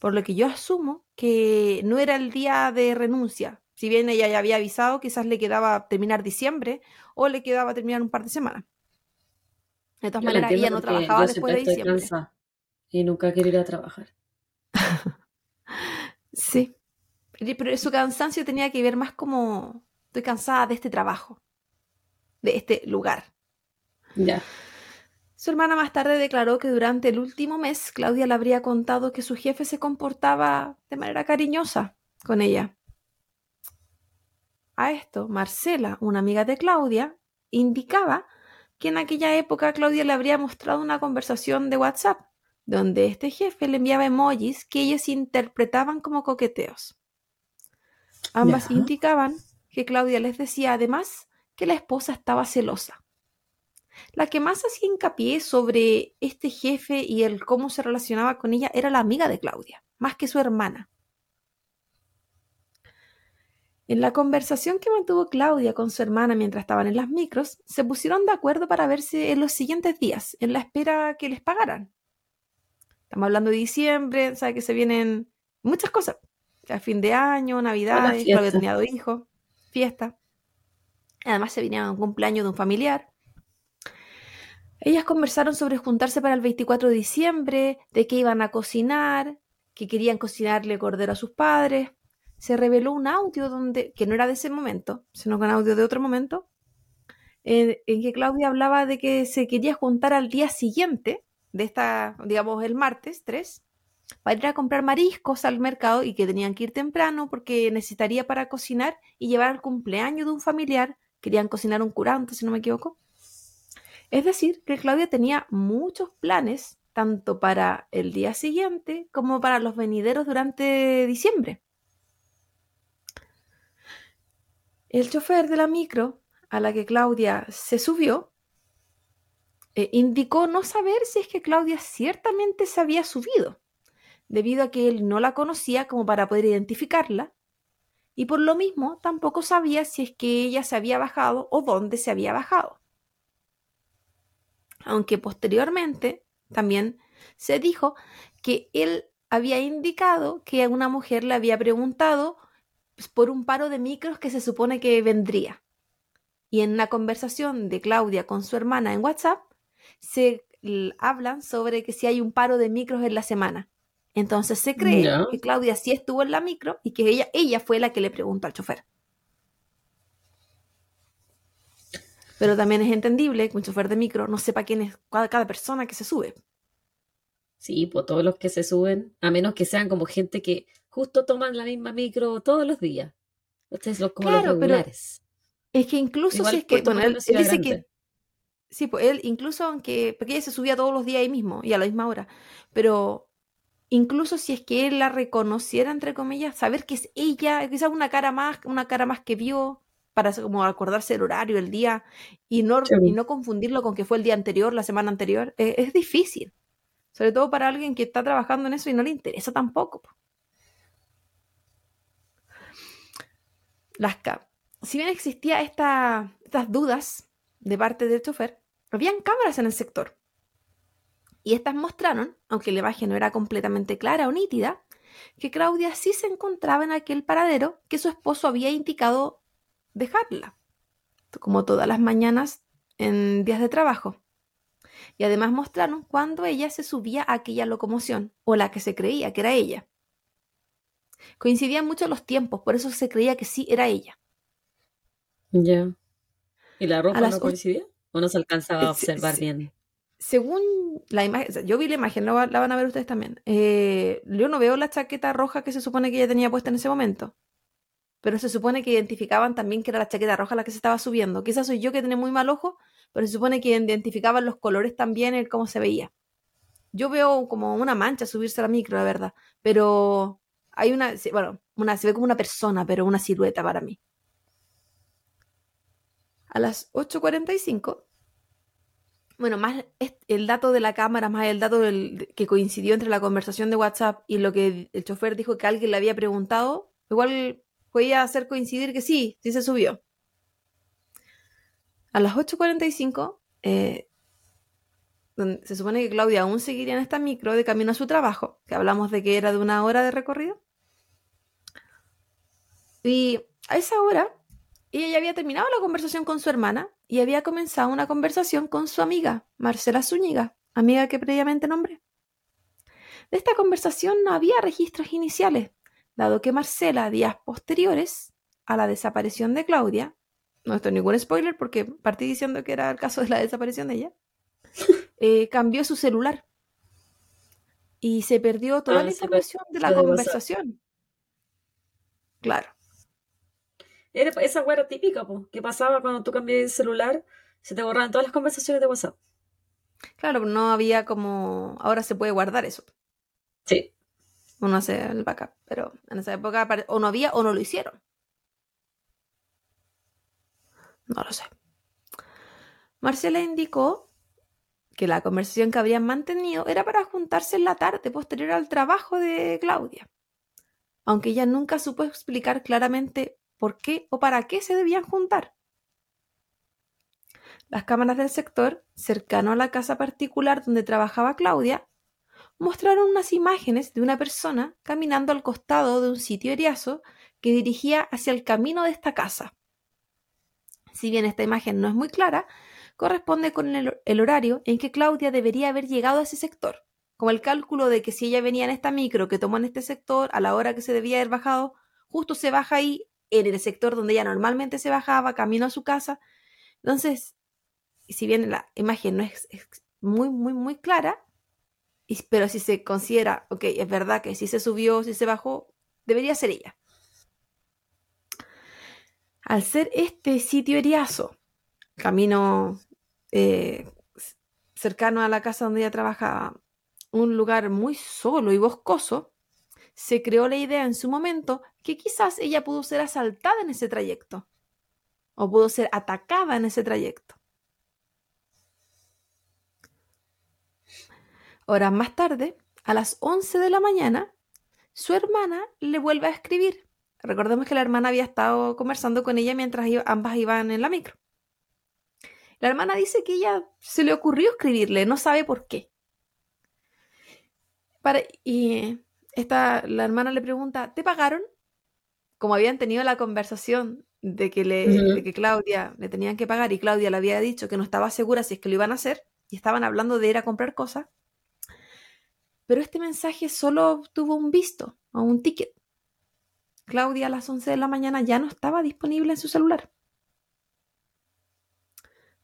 Por lo que yo asumo que no era el día de renuncia. Si bien ella ya había avisado, quizás le quedaba terminar diciembre o le quedaba terminar un par de semanas. De todas maneras, ella no trabajaba después de diciembre. Y nunca quería ir a trabajar. sí. Pero su cansancio tenía que ver más como estoy cansada de este trabajo, de este lugar. Ya. Su hermana más tarde declaró que durante el último mes Claudia le habría contado que su jefe se comportaba de manera cariñosa con ella. A esto, Marcela, una amiga de Claudia, indicaba que en aquella época Claudia le habría mostrado una conversación de WhatsApp, donde este jefe le enviaba emojis que ellos interpretaban como coqueteos. Ambas indicaban que Claudia les decía además que la esposa estaba celosa. La que más hacía hincapié sobre este jefe y el cómo se relacionaba con ella era la amiga de Claudia, más que su hermana. En la conversación que mantuvo Claudia con su hermana mientras estaban en las micros, se pusieron de acuerdo para verse en los siguientes días, en la espera que les pagaran. Estamos hablando de diciembre, sabe que se vienen muchas cosas. A fin de año, Navidad, Claudia tenía dos hijos, fiesta. Además se venía un cumpleaños de un familiar. Ellas conversaron sobre juntarse para el 24 de diciembre, de que iban a cocinar, que querían cocinarle cordero a sus padres. Se reveló un audio donde, que no era de ese momento, sino que un audio de otro momento, en, que Claudia hablaba de que se quería juntar al día siguiente, de esta, digamos, el martes 3, para ir a comprar mariscos al mercado y que tenían que ir temprano porque necesitaría para cocinar y llevar al cumpleaños de un familiar. Querían cocinar un curanto, si no me equivoco. Es decir, que Claudia tenía muchos planes, tanto para el día siguiente como para los venideros durante diciembre. El chofer de la micro a la que Claudia se subió eh, indicó no saber si es que Claudia ciertamente se había subido, debido a que él no la conocía como para poder identificarla, y por lo mismo tampoco sabía si es que ella se había bajado o dónde se había bajado. Aunque posteriormente también se dijo que él había indicado que una mujer le había preguntado por un paro de micros que se supone que vendría. Y en una conversación de Claudia con su hermana en WhatsApp, se hablan sobre que si hay un paro de micros en la semana. Entonces se cree que Claudia sí estuvo en la micro y que ella, ella fue la que le preguntó al chofer. Pero también es entendible que un chofer de micro no sepa quién es cada, persona que se sube. Sí, pues todos los que se suben, a menos que sean como gente que justo toman la misma micro todos los días. Ustedes son como los regulares. es que incluso si es que, bueno, él, dice que Sí, pues él, incluso aunque, porque ella se subía todos los días ahí mismo y a la misma hora, pero incluso si es que él la reconociera, entre comillas, saber que es ella, quizás una cara más, una cara más que vio, para como acordarse el horario, el día, y no, y no confundirlo con que fue el día anterior, la semana anterior, e, es, difícil. Sobre todo para alguien que está trabajando en eso y no le interesa tampoco. Las si bien existía esta, estas dudas de parte del chofer, habían cámaras en el sector. Y estas mostraron, aunque la imagen no era completamente clara o nítida, que Claudia sí se encontraba en aquel paradero que su esposo había indicado dejarla, como todas las mañanas en días de trabajo. Y además mostraron cuando ella se subía a aquella locomoción, o la que se creía que era ella. Coincidían mucho los tiempos, por eso se creía que sí era ella. Ya. ¿Y la ropa no coincidía? ¿O no se alcanzaba a eh, observar bien? Según la imagen, yo vi la imagen, la, van a ver ustedes también. Eh, yo no veo la chaqueta roja que se supone que ella tenía puesta en ese momento pero se supone que identificaban también que era la chaqueta roja la que se estaba subiendo. Quizás soy yo que tenía muy mal ojo, pero se supone que identificaban los colores también, el cómo se veía. Yo veo como una mancha subirse a la micro, la verdad, pero hay una, bueno, una, se ve como una persona, pero una silueta para mí. A las 8.45, bueno, más el dato de la cámara, más el dato que coincidió entre la conversación de WhatsApp y lo que el chofer dijo que alguien le había preguntado, igual podía hacer coincidir que sí, sí se subió. A las 8.45, eh, se supone que Claudia aún seguiría en esta micro de camino a su trabajo, que hablamos de que era de una hora de recorrido. Y a esa hora, ella ya había terminado la conversación con su hermana y había comenzado una conversación con su amiga, Marcela Zúñiga, amiga que previamente nombré. De esta conversación no había registros iniciales, dado que Marcela, días posteriores a la desaparición de Claudia, no estoy ningún spoiler porque partí diciendo que era el caso de la desaparición de ella, eh, cambió su celular y se perdió toda ah, la información de la conversación. Claro. Era esa hueá típica, que pasaba cuando tú cambiabas el celular, se te borraban todas las conversaciones de WhatsApp. Claro, no había como. Ahora se puede guardar eso. Sí uno hace el backup, pero en esa época o no había o no lo hicieron. No lo sé. Marcela indicó que la conversación que habían mantenido era para juntarse en la tarde posterior al trabajo de Claudia, aunque ella nunca supo explicar claramente por qué o para qué se debían juntar. Las cámaras del sector, cercano a la casa particular donde trabajaba Claudia, mostraron unas imágenes de una persona caminando al costado de un sitio eriazo que dirigía hacia el camino de esta casa. Si bien esta imagen no es muy clara, corresponde con el, horario en que Claudia debería haber llegado a ese sector, como el cálculo de que si ella venía en esta micro que tomó en este sector a la hora que se debía haber bajado, justo se baja ahí, en el sector donde ella normalmente se bajaba, camino a su casa. Entonces, si bien la imagen no es, muy, muy, muy clara, pero si se considera, ok, es verdad que si se subió, si se bajó, debería ser ella. Al ser este sitio eriazo, camino eh, cercano a la casa donde ella trabajaba, un lugar muy solo y boscoso, se creó la idea en su momento que quizás ella pudo ser asaltada en ese trayecto o pudo ser atacada en ese trayecto. Horas más tarde, a las 11 de la mañana, su hermana le vuelve a escribir. Recordemos que la hermana había estado conversando con ella mientras ambas iban en la micro. La hermana dice que ella se le ocurrió escribirle, no sabe por qué. y esta, la hermana le pregunta, ¿te pagaron? Como habían tenido la conversación de que, le, de que Claudia le tenían que pagar y Claudia le había dicho que no estaba segura si es que lo iban a hacer y estaban hablando de ir a comprar cosas, pero este mensaje solo tuvo un visto o un ticket. Claudia a las 11 de la mañana ya no estaba disponible en su celular.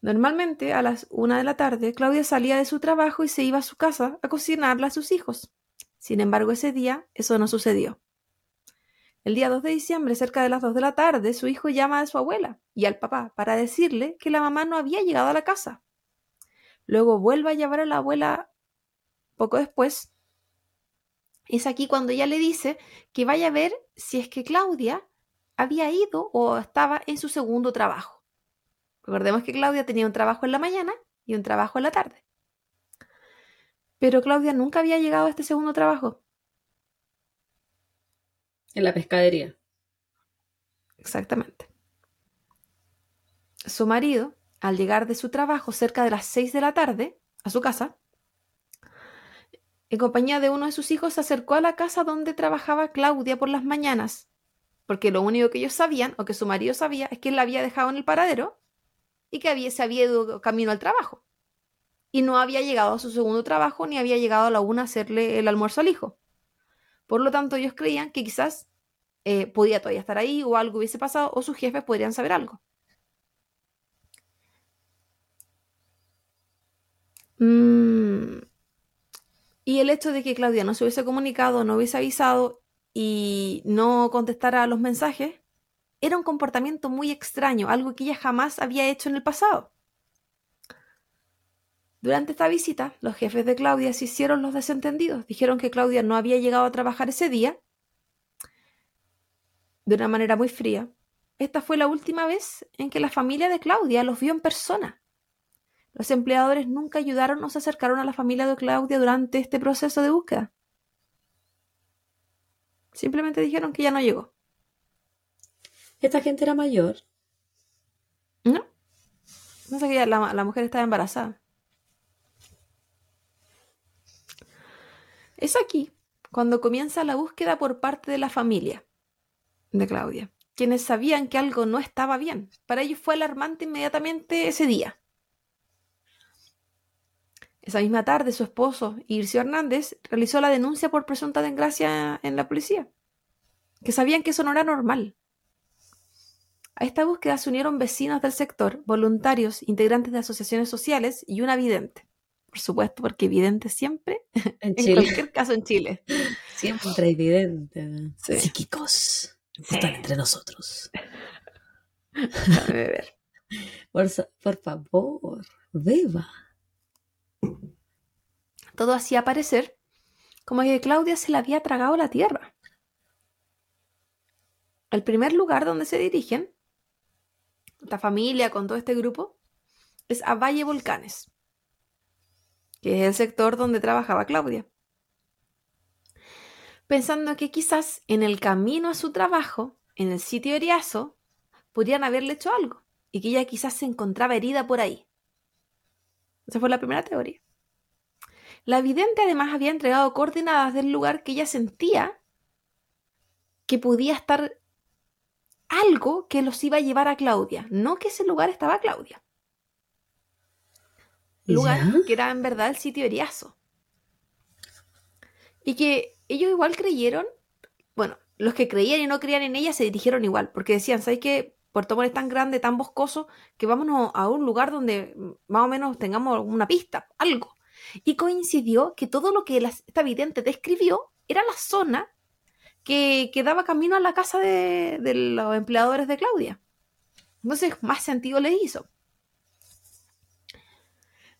Normalmente a las 1 de la tarde Claudia salía de su trabajo y se iba a su casa a cocinarle a sus hijos. Sin embargo, ese día eso no sucedió. El día 2 de diciembre, cerca de las 2 de la tarde, su hijo llama a su abuela y al papá para decirle que la mamá no había llegado a la casa. Luego vuelve a llevar a la abuela poco después es aquí cuando ella le dice que vaya a ver si es que Claudia había ido o estaba en su segundo trabajo. Recordemos que Claudia tenía un trabajo en la mañana y un trabajo en la tarde. Pero Claudia nunca había llegado a este segundo trabajo. En la pescadería. Exactamente. Su marido, al llegar de su trabajo cerca de las 6 de la tarde a su casa, en compañía de uno de sus hijos, se acercó a la casa donde trabajaba Claudia por las mañanas, porque lo único que ellos sabían, o que su marido sabía, es que él la había dejado en el paradero y que había, se había ido camino al trabajo. Y no había llegado a su segundo trabajo ni había llegado a la una a hacerle el almuerzo al hijo. Por lo tanto, ellos creían que quizás eh, podía todavía estar ahí o algo hubiese pasado o sus jefes podrían saber algo. Mmm y el hecho de que Claudia no se hubiese comunicado, no hubiese avisado y no contestara a los mensajes, era un comportamiento muy extraño, algo que ella jamás había hecho en el pasado. Durante esta visita, los jefes de Claudia se hicieron los desentendidos. Dijeron que Claudia no había llegado a trabajar ese día de una manera muy fría. Esta fue la última vez en que la familia de Claudia los vio en persona. Los empleadores nunca ayudaron o se acercaron a la familia de Claudia durante este proceso de búsqueda. Simplemente dijeron que ya no llegó. ¿Esta gente era mayor? No. No sé que la, la mujer estaba embarazada. Es aquí cuando comienza la búsqueda por parte de la familia de Claudia, quienes sabían que algo no estaba bien. Para ellos fue alarmante inmediatamente ese día. Esa misma tarde, su esposo, Ircio Hernández, realizó la denuncia por presunta desgracia en la policía, que sabían que eso no era normal. A esta búsqueda se unieron vecinos del sector, voluntarios, integrantes de asociaciones sociales y una vidente. Por supuesto, porque vidente siempre, en, cualquier caso en Chile. Siempre hay vidente. Psíquicos. Están entre nosotros. ver. Por, por favor, beba. Todo hacía parecer como que Claudia se le había tragado la tierra. El primer lugar donde se dirigen, esta familia con todo este grupo, es a Valle Volcanes, que es el sector donde trabajaba Claudia. Pensando que quizás en el camino a su trabajo en el sitio Eriazo podrían haberle hecho algo y que ella quizás se encontraba herida por ahí. Esa fue la primera teoría. La vidente además había entregado coordenadas del lugar que ella sentía que podía estar algo que los iba a llevar a Claudia, no que ese lugar estaba Claudia. Lugar que era en verdad el sitio Eriazo. Y que ellos igual creyeron, bueno, los que creían y no creían en ella se dirigieron igual, porque decían, ¿sabes qué? Puerto Montt es tan grande, tan boscoso, que vámonos a un lugar donde más o menos tengamos una pista, algo. Y coincidió que todo lo que esta vidente describió era la zona que, daba camino a la casa de los empleadores de Claudia. Entonces, más sentido le hizo.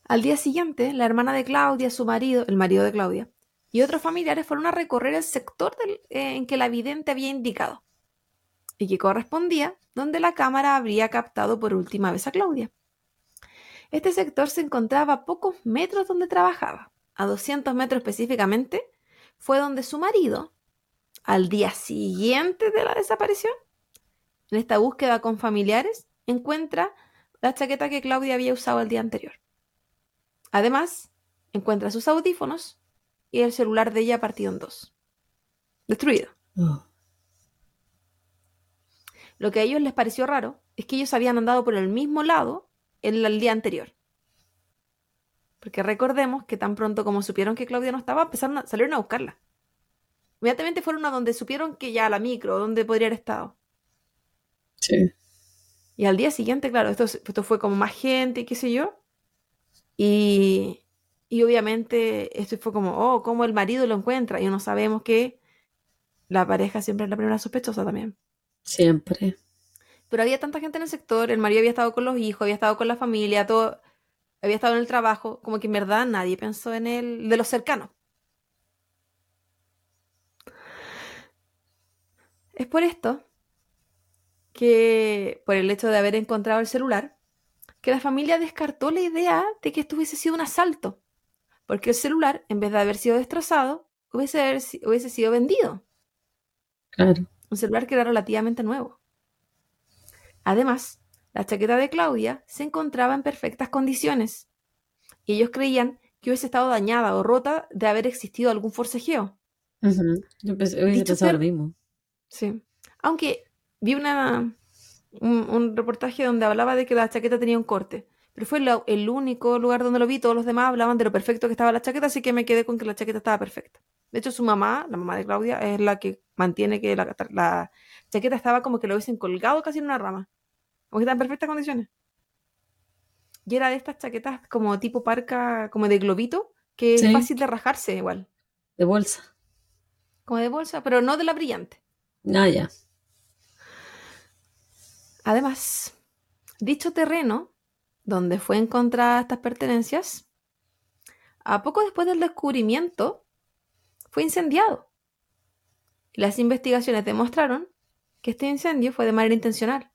Al día siguiente, la hermana de Claudia, su marido, el marido de Claudia, y otros familiares fueron a recorrer el sector eh, en que la vidente había indicado y que correspondía donde la cámara habría captado por última vez a Claudia. Este sector se encontraba a pocos metros donde trabajaba, a 200 metros específicamente, fue donde su marido, al día siguiente de la desaparición, en esta búsqueda con familiares, encuentra la chaqueta que Claudia había usado el día anterior. Además, encuentra sus audífonos y el celular de ella partido en dos. Destruido. Oh. Lo que a ellos les pareció raro es que ellos habían andado por el mismo lado el, día anterior. Porque recordemos que tan pronto como supieron que Claudia no estaba, empezaron a, salieron a buscarla. Inmediatamente fueron a donde supieron que ya la micro, donde podría haber estado. Sí. Y al día siguiente, claro, esto, esto fue como más gente y qué sé yo. Y, y obviamente esto fue como, oh, ¿cómo el marido lo encuentra? Y no sabemos que la pareja siempre es la primera sospechosa también. Siempre. Pero había tanta gente en el sector, el marido había estado con los hijos, había estado con la familia, todo, había estado en el trabajo, como que en verdad nadie pensó en él, de los cercanos. Es por esto que, por el hecho de haber encontrado el celular, que la familia descartó la idea de que esto hubiese sido un asalto porque el celular, en vez de haber sido destrozado, hubiese, hubiese sido vendido. Claro. Un celular que era relativamente nuevo. Además, la chaqueta de Claudia se encontraba en perfectas condiciones y ellos creían que hubiese estado dañada o rota de haber existido algún forcejeo. Yo pensé, hubiese lo mismo. Sí. Aunque vi una, un reportaje donde hablaba de que la chaqueta tenía un corte pero fue el único lugar donde lo vi. Todos los demás hablaban de lo perfecto que estaba la chaqueta, así que me quedé con que la chaqueta estaba perfecta. De hecho, su mamá, la mamá de Claudia, es la que mantiene que la, chaqueta estaba como que lo hubiesen colgado casi en una rama. Como que está en perfectas condiciones. Y era de estas chaquetas como tipo parca, como de globito, que es fácil de rajarse igual. De bolsa. Como de bolsa, pero no de la brillante. Ah, ya. Además, dicho terreno donde fue encontrada estas pertenencias, a poco después del descubrimiento, fue incendiado. las investigaciones demostraron que este incendio fue de manera intencional.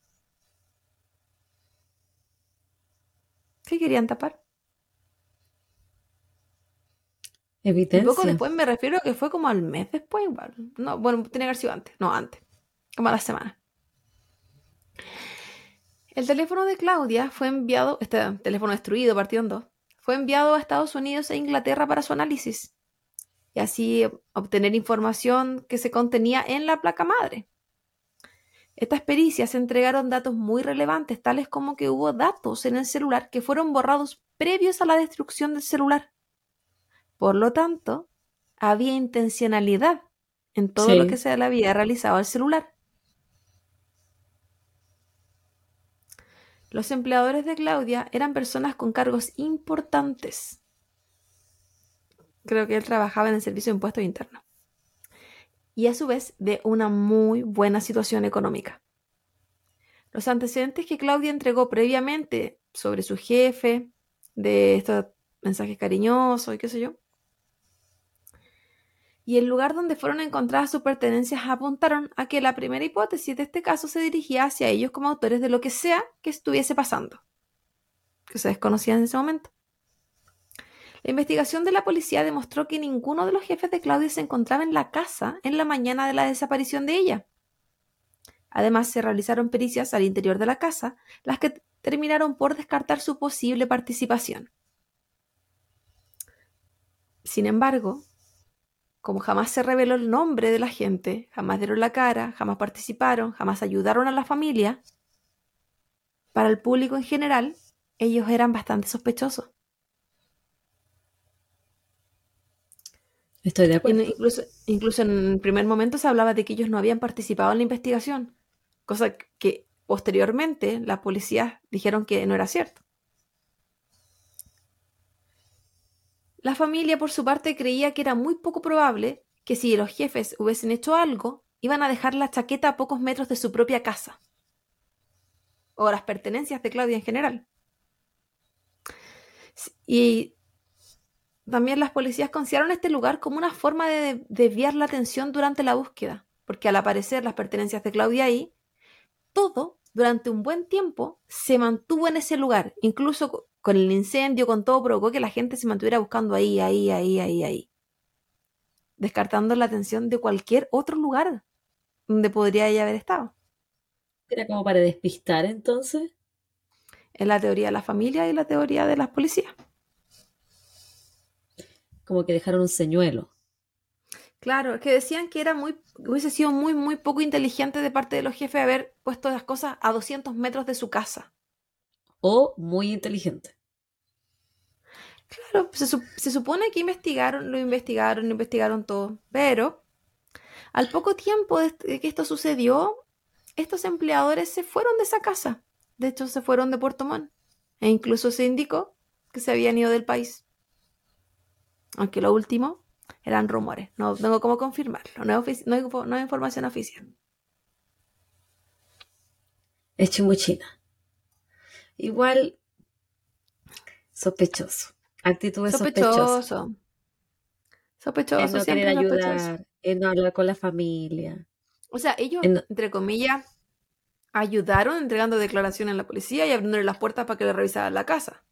¿Qué querían tapar? Evidencia. poco después me refiero a que fue como al mes después, igual. No, bueno, tiene que haber sido antes. No, antes. Como a la semana. El teléfono de Claudia fue enviado, este teléfono destruido, partido en dos, fue enviado a Estados Unidos e Inglaterra para su análisis y así obtener información que se contenía en la placa madre. Estas pericias entregaron datos muy relevantes, tales como que hubo datos en el celular que fueron borrados previos a la destrucción del celular. Por lo tanto, había intencionalidad en todo lo que se le había realizado al celular. Los empleadores de Claudia eran personas con cargos importantes. Creo que él trabajaba en el Servicio de Impuestos Internos. Y a su vez de una muy buena situación económica. Los antecedentes que Claudia entregó previamente sobre su jefe, de estos mensajes cariñosos y qué sé yo, y el lugar donde fueron encontradas sus pertenencias apuntaron a que la primera hipótesis de este caso se dirigía hacia ellos como autores de lo que sea que estuviese pasando, que se desconocían en ese momento. La investigación de la policía demostró que ninguno de los jefes de Claudia se encontraba en la casa en la mañana de la desaparición de ella. Además, se realizaron pericias al interior de la casa, las que terminaron por descartar su posible participación. Sin embargo, como jamás se reveló el nombre de la gente, jamás dieron la cara, jamás participaron, jamás ayudaron a la familia, para el público en general, ellos eran bastante sospechosos. Estoy de acuerdo. Incluso, incluso en el primer momento se hablaba de que ellos no habían participado en la investigación, cosa que posteriormente la policía dijeron que no era cierto. La familia, por su parte, creía que era muy poco probable que si los jefes hubiesen hecho algo, iban a dejar la chaqueta a pocos metros de su propia casa. O las pertenencias de Claudia en general. Y también las policías consideraron este lugar como una forma de desviar la atención durante la búsqueda, porque al aparecer las pertenencias de Claudia ahí, todo durante un buen tiempo se mantuvo en ese lugar, incluso con el incendio, con todo, provocó que la gente se mantuviera buscando ahí, ahí, ahí, ahí, ahí. Descartando la atención de cualquier otro lugar donde podría ella haber estado. ¿Era como para despistar entonces? Es la teoría de la familia y la teoría de las policías. Como que dejaron un señuelo. Claro, es que decían que era muy, hubiese sido muy, muy poco inteligente de parte de los jefes haber puesto las cosas a 200 metros de su casa o muy inteligente. Claro, se, supone que investigaron, lo investigaron, investigaron todo, pero al poco tiempo de que esto sucedió, estos empleadores se fueron de esa casa. De hecho, se fueron de Puerto Montt. E incluso se indicó que se habían ido del país. Aunque lo último eran rumores. No tengo cómo confirmarlo. No hay, información oficial. Es chimuchina. Igual sospechoso. Actitudes sospechoso. Sospechoso. no querer ayudar, en no hablar con la familia. O sea, ellos, entre comillas, ayudaron entregando declaración a la policía y abriéndole las puertas para que le revisaran la casa.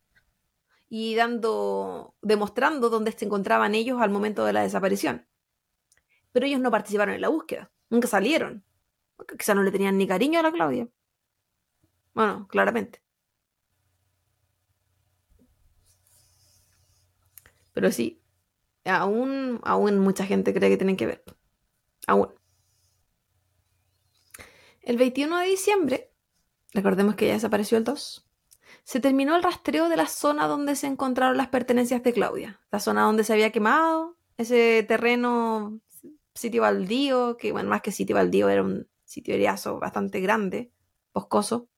Y dando, demostrando dónde se encontraban ellos al momento de la desaparición. Pero ellos no participaron en la búsqueda. Nunca salieron. Quizás no le tenían ni cariño a la Claudia. Bueno, claramente. Pero sí, aún, aún mucha gente cree que tienen que ver. Aún. El 21 de diciembre, recordemos que ya desapareció el 2, se terminó el rastreo de la zona donde se encontraron las pertenencias de Claudia. La zona donde se había quemado, ese terreno, sitio baldío, que bueno, más que sitio baldío era un sitio eriazo bastante grande, boscoso.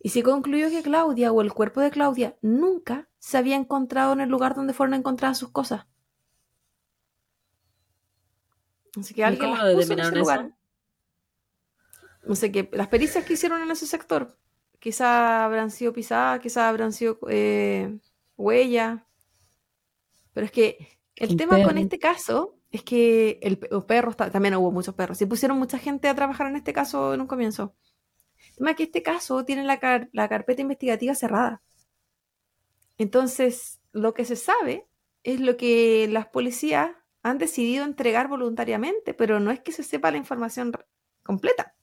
Y se concluyó que Claudia o el cuerpo de Claudia nunca se había encontrado en el lugar donde fueron encontradas sus cosas. Así que alguien las puso en ese lugar. No sé qué, las pericias que hicieron en ese sector, quizá habrán sido pisadas, quizá habrán sido eh, huellas. Pero es que el tema con este caso es que el, los perros, también hubo muchos perros, se pusieron mucha gente a trabajar en este caso en un comienzo. El tema es que este caso tiene la, la carpeta investigativa cerrada. Entonces, lo que se sabe es lo que las policías han decidido entregar voluntariamente, pero no es que se sepa la información completa.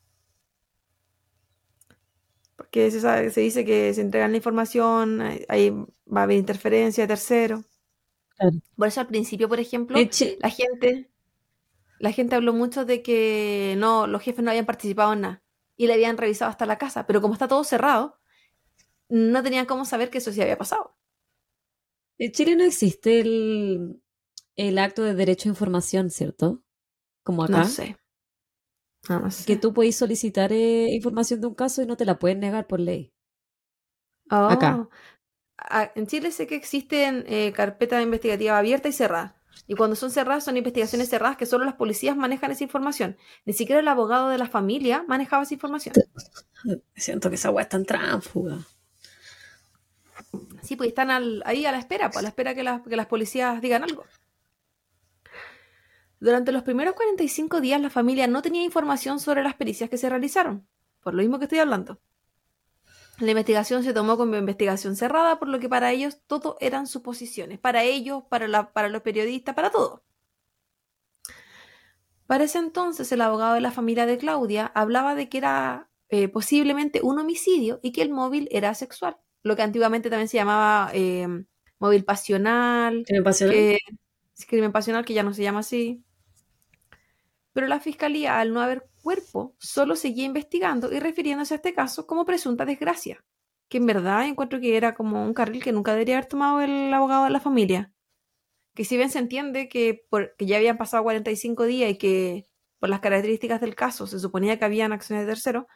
Porque se, se dice que se entregan la información, ahí va a haber interferencia de tercero. Por eso al principio, por ejemplo, la gente, la gente habló mucho de que no, los jefes no habían participado en nada y le habían revisado hasta la casa, pero como está todo cerrado, no tenían cómo saber que eso sí había pasado. En Chile no existe el, acto de derecho a información, ¿cierto? Como acá. No sé. No, sé. Que tú puedes solicitar eh, información de un caso y no te la pueden negar por ley. Acá. Oh. Ah, en Chile sé que existen eh, carpetas investigativas abiertas y cerradas. Y cuando son cerradas, son investigaciones cerradas que solo las policías manejan esa información. Ni siquiera el abogado de la familia manejaba esa información. Siento que esa agua es tan tránfuga. Sí, pues están ahí a la espera, pues, a la espera que, que las policías digan algo. Durante los primeros 45 días la familia no tenía información sobre las pericias que se realizaron, por lo mismo que estoy hablando. La investigación se tomó como investigación cerrada, por lo que para ellos todo eran suposiciones, para ellos, para, los periodistas, para todo. Para ese entonces, el abogado de la familia de Claudia hablaba de que era eh, posiblemente un homicidio y que el móvil era sexual, lo que antiguamente también se llamaba eh, móvil pasional, ¿Crimen pasional? que- crimen pasional, que ya no se llama así. Pero la fiscalía, al no haber cuerpo, solo seguía investigando y refiriéndose a este caso como presunta desgracia, que en verdad encuentro que era como un carril que nunca debería haber tomado el abogado de la familia. Que si bien se entiende que, por- que ya habían pasado 45 días y que por las características del caso se suponía que habían acciones de tercero,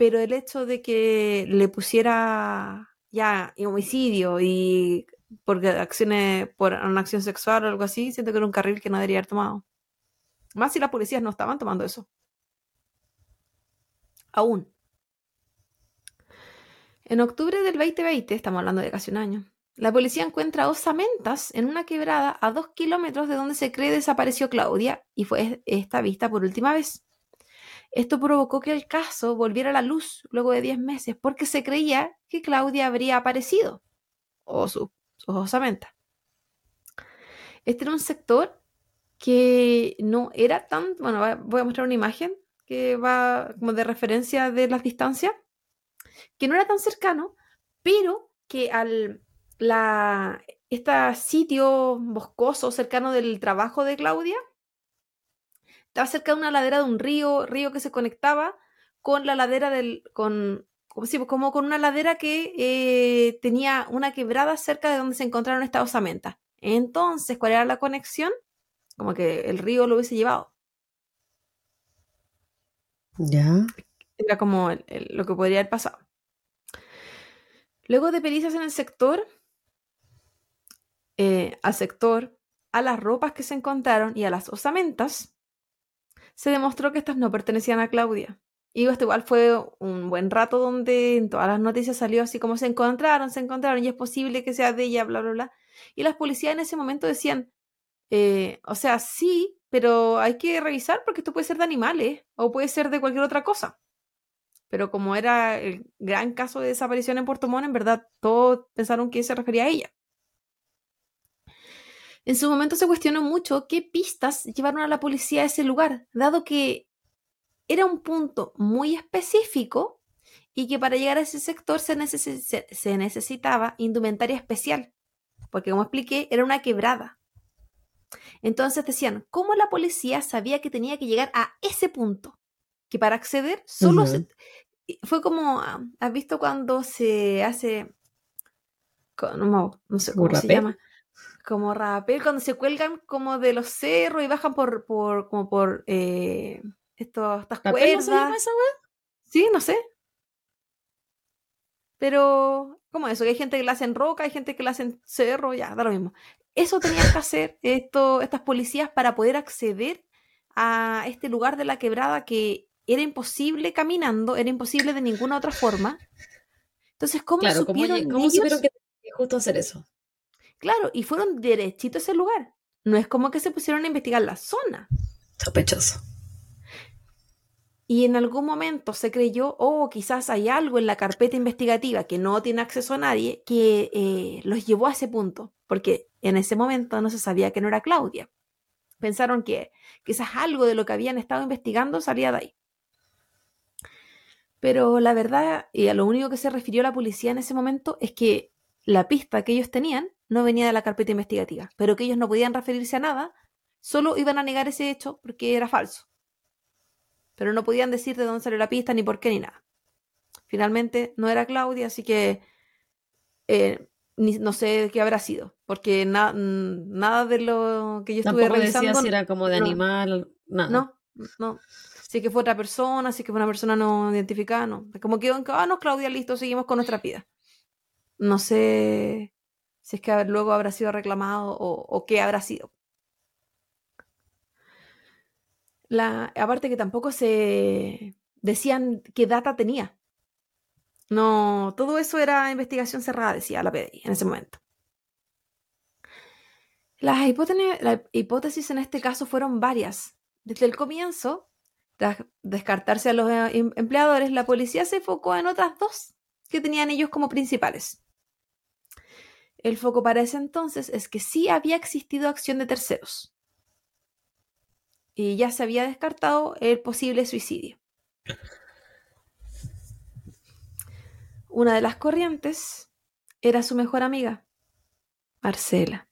pero el hecho de que le pusiera ya homicidio y por acciones, por una acción sexual o algo así, siento que era un carril que no debería haber tomado. Más si las policías no estaban tomando eso. Aún. En octubre del 2020, estamos hablando de casi un año, la policía encuentra osamentas en una quebrada a dos kilómetros de donde se cree desapareció Claudia y fue esta vista por última vez. Esto provocó que el caso volviera a la luz luego de 10 meses porque se creía que Claudia habría aparecido o su- sus osamentas. Este era un sector que no era tan, bueno, voy a mostrar una imagen que va como de referencia de las distancias, que no era tan cercano, pero que al la este sitio boscoso cercano del trabajo de Claudia estaba cerca de una ladera de un río, río que se conectaba con la ladera del, con, como, si- como con una ladera que eh, tenía una quebrada cerca de donde se encontraron estas osamentas. Entonces, ¿cuál era la conexión? Como que el río lo hubiese llevado. Ya. Era como el- el- lo que podría haber pasado. Luego de pericias en el sector, eh, al sector, a las ropas que se encontraron y a las osamentas, se demostró que estas no pertenecían a Claudia. Y esto igual fue un buen rato donde en todas las noticias salió así como se encontraron, se encontraron y es posible que sea de ella, bla, bla, bla. Y las policías en ese momento decían, eh, o sea, sí, pero hay que revisar porque esto puede ser de animales o puede ser de cualquier otra cosa. Pero como era el gran caso de desaparición en Puerto Montt, en verdad todos pensaron que se refería a ella. En su momento se cuestionó mucho qué pistas llevaron a la policía a ese lugar, dado que era un punto muy específico y que para llegar a ese sector se, necesi- se- se necesitaba indumentaria especial, porque como expliqué, era una quebrada. Entonces decían, ¿cómo la policía sabía que tenía que llegar a ese punto? Que para acceder solo se- Fue como, ¿has visto cuando se hace, no, no sé ¿Como cómo se llama? Como rapel, cuando se cuelgan como de los cerros y bajan por, por como por eh, esto- estas ¿Rapel no se llama cuerdas. esa? Sí, no sé. Pero, ¿cómo eso? Que hay gente que la hace en roca, hay gente que la hace en cerro, ya, da lo mismo. Eso tenían que hacer esto, estas policías para poder acceder a este lugar de la quebrada que era imposible caminando, era imposible de ninguna otra forma. Entonces, ¿cómo Claro, ¿cómo, supieron cómo ellos? supieron que tenía que justo hacer eso? Claro, y fueron derechito a ese lugar. No es como que se pusieron a investigar la zona. Sospechoso. Y en algún momento se creyó, oh, quizás hay algo en la carpeta investigativa que no tiene acceso a nadie que eh, los llevó a ese punto, porque en ese momento no se sabía que no era Claudia. Pensaron que quizás algo de lo que habían estado investigando salía de ahí. Pero la verdad, y a lo único que se refirió la policía en ese momento es que la pista que ellos tenían no venía de la carpeta investigativa, pero que ellos no podían referirse a nada, solo iban a negar ese hecho porque era falso pero no podían decir de dónde salió la pista, ni por qué, ni nada. Finalmente no era Claudia, así que eh, ni- no sé qué habrá sido, porque na- nada de lo que yo estuve Tampoco decía revisando... si era como de no. animal, nada. No, no. Si que fue otra persona, si que fue una persona no identificada, no. Como quedó en que, ah, no, Claudia, listo, seguimos con nuestra vida. No sé si es que luego habrá sido reclamado o, qué habrá sido. Aparte que tampoco se decían qué data tenía. No, todo eso era investigación cerrada, decía la PDI en ese momento. Las hipótesis, las hipótesis en este caso fueron varias. Desde el comienzo, tras descartarse a los eh, em- empleadores, la policía se enfocó en otras dos que tenían ellos como principales. El foco para ese entonces es que sí había existido acción de terceros. y ya se había descartado el posible suicidio. Una de las corrientes era su mejor amiga, Marcela.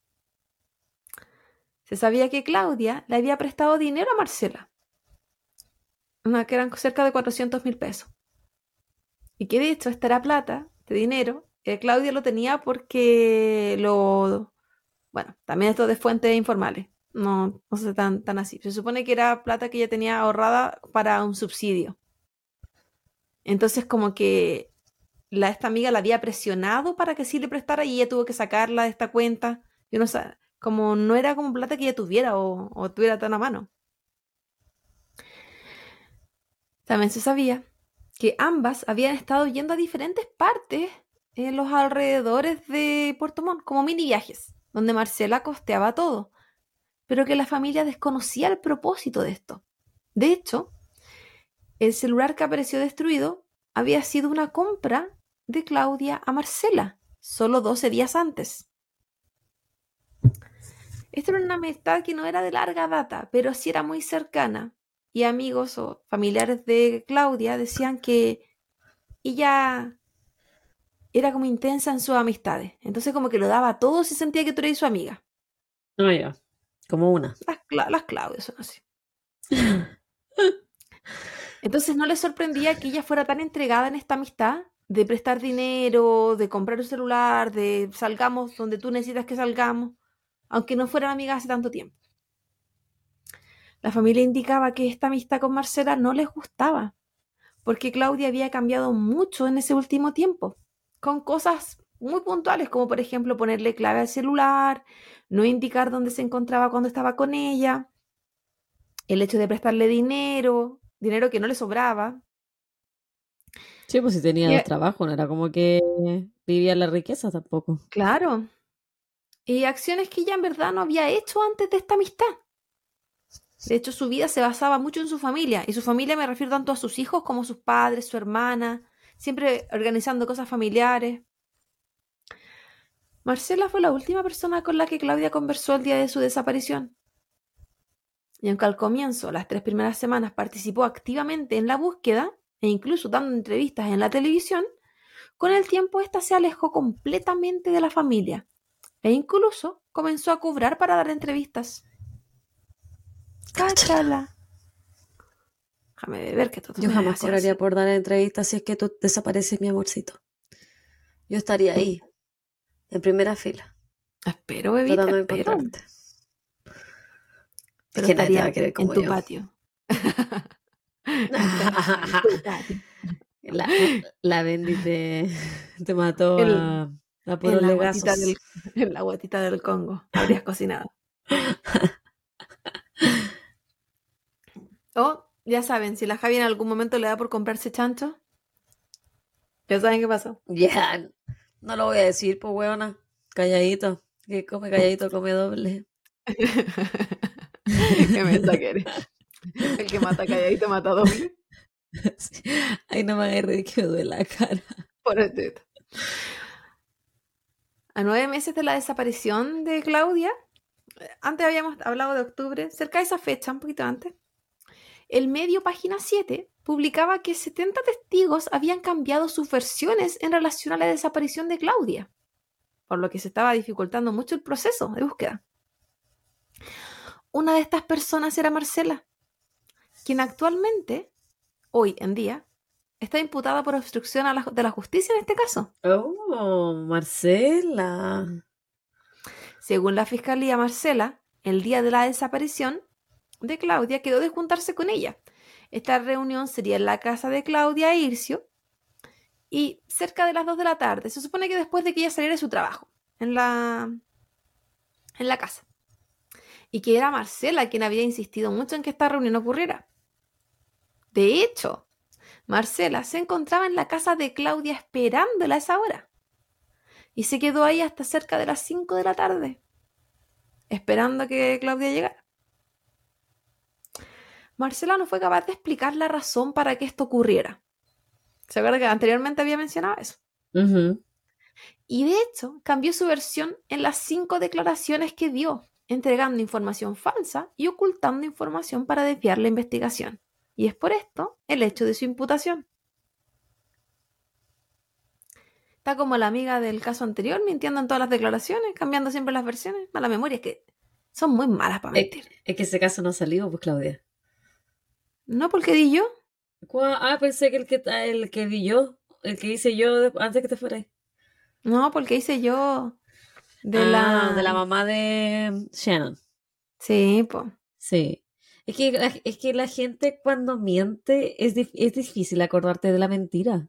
Se sabía que Claudia le había prestado dinero a Marcela, que eran cerca de 400 mil pesos. Y que de hecho esta era plata, de dinero, Claudia lo tenía porque lo... Bueno, también esto de fuentes informales, no, no sé tan, tan así. Se supone que era plata que ella tenía ahorrada para un subsidio. Entonces como que la, esta amiga la había presionado para que sí le prestara y ella tuvo que sacarla de esta cuenta. Yo no sé, como no era como plata que ella tuviera o, o tuviera tan a mano. También se sabía que ambas habían estado yendo a diferentes partes en los alrededores de Puerto Montt, como mini viajes, donde Marcela costeaba todo, pero que la familia desconocía el propósito de esto. De hecho, el celular que apareció destruido había sido una compra de Claudia a Marcela, solo 12 días antes. Esto era una amistad que no era de larga data, pero sí era muy cercana. Y amigos o familiares de Claudia decían que ella era como intensa en sus amistades. Entonces como que lo daba a todos y sentía que tú eres su amiga. Ah, ya. Como una. Las, las Claudias son así. Entonces no le sorprendía que ella fuera tan entregada en esta amistad de prestar dinero, de comprar un celular, de salgamos donde tú necesitas que salgamos, aunque no fueran amigas hace tanto tiempo. La familia indicaba que esta amistad con Marcela no les gustaba, porque Claudia había cambiado mucho en ese último tiempo, con cosas muy puntuales, como por ejemplo ponerle clave al celular, no indicar dónde se encontraba cuando estaba con ella, el hecho de prestarle dinero, dinero que no le sobraba, Sí, pues si tenía trabajo, no era como que vivía la riqueza tampoco. Claro. Y acciones que ella en verdad no había hecho antes de esta amistad. De hecho, su vida se basaba mucho en su familia. Y su familia me refiero tanto a sus hijos como a sus padres, su hermana, siempre organizando cosas familiares. Marcela fue la última persona con la que Claudia conversó el día de su desaparición. Y aunque al comienzo, las tres primeras semanas, participó activamente en la búsqueda, e incluso dando entrevistas en la televisión, con el tiempo ésta se alejó completamente de la familia e incluso comenzó a cobrar para dar entrevistas. Cáchala. Déjame ver que tú Yo jamás cobraría por dar entrevistas si es que tú desapareces, mi amorcito. Yo estaría ahí, en primera fila. Espero, bebita, espero. Pero que estaría a querer como en tu patio. la, la Bendy te, mató a, por en, la guatita del, en la guatita del Congo. Habrías cocinado. o, ya saben, si la Javi en algún momento le da por comprarse chancho, ya saben qué pasó. Ya, no lo voy a decir, pues weona. Calladito. Que come calladito, come doble. qué mensa que eres. El que mata calladito mata doble. Ay, no me agarré que me duele la cara. Por el A nueve meses de la desaparición de Claudia, antes habíamos hablado de octubre, cerca de esa fecha, un poquito antes, el medio Página 7 publicaba que 70 testigos habían cambiado sus versiones en relación a la desaparición de Claudia, por lo que se estaba dificultando mucho el proceso de búsqueda. Una de estas personas era Marcela, quien actualmente, hoy en día, está imputada por obstrucción de la justicia en este caso. Oh, Marcela. Según la fiscalía, Marcela, el día de la desaparición de Claudia, quedó de juntarse con ella. Esta reunión sería en la casa de Claudia e Ircio y cerca de las 2 de la tarde. Se supone que después de que ella saliera de su trabajo en la, en la casa. Y que era Marcela quien había insistido mucho en que esta reunión ocurriera. De hecho, Marcela se encontraba en la casa de Claudia esperándola a esa hora. Y se quedó ahí hasta cerca de las 5 de la tarde, esperando a que Claudia llegara. Marcela no fue capaz de explicar la razón para que esto ocurriera. ¿Se acuerda que anteriormente había mencionado eso? Y de hecho, cambió su versión en las cinco declaraciones que dio entregando información falsa y ocultando información para desviar la investigación. Y es por esto el hecho de su imputación. Está como la amiga del caso anterior, mintiendo en todas las declaraciones, cambiando siempre las versiones. Mala memoria, es que son muy malas para mentir. Es, que ese caso no salió, pues Claudia. No, porque di yo. Ah, pensé que el que, el que di yo, el que hice yo antes que te fuera. No, porque hice yo de, la... Ah, de la mamá de Shannon. Sí, pues. Sí. Es que, es que la gente cuando miente es, es difícil acordarte de la mentira.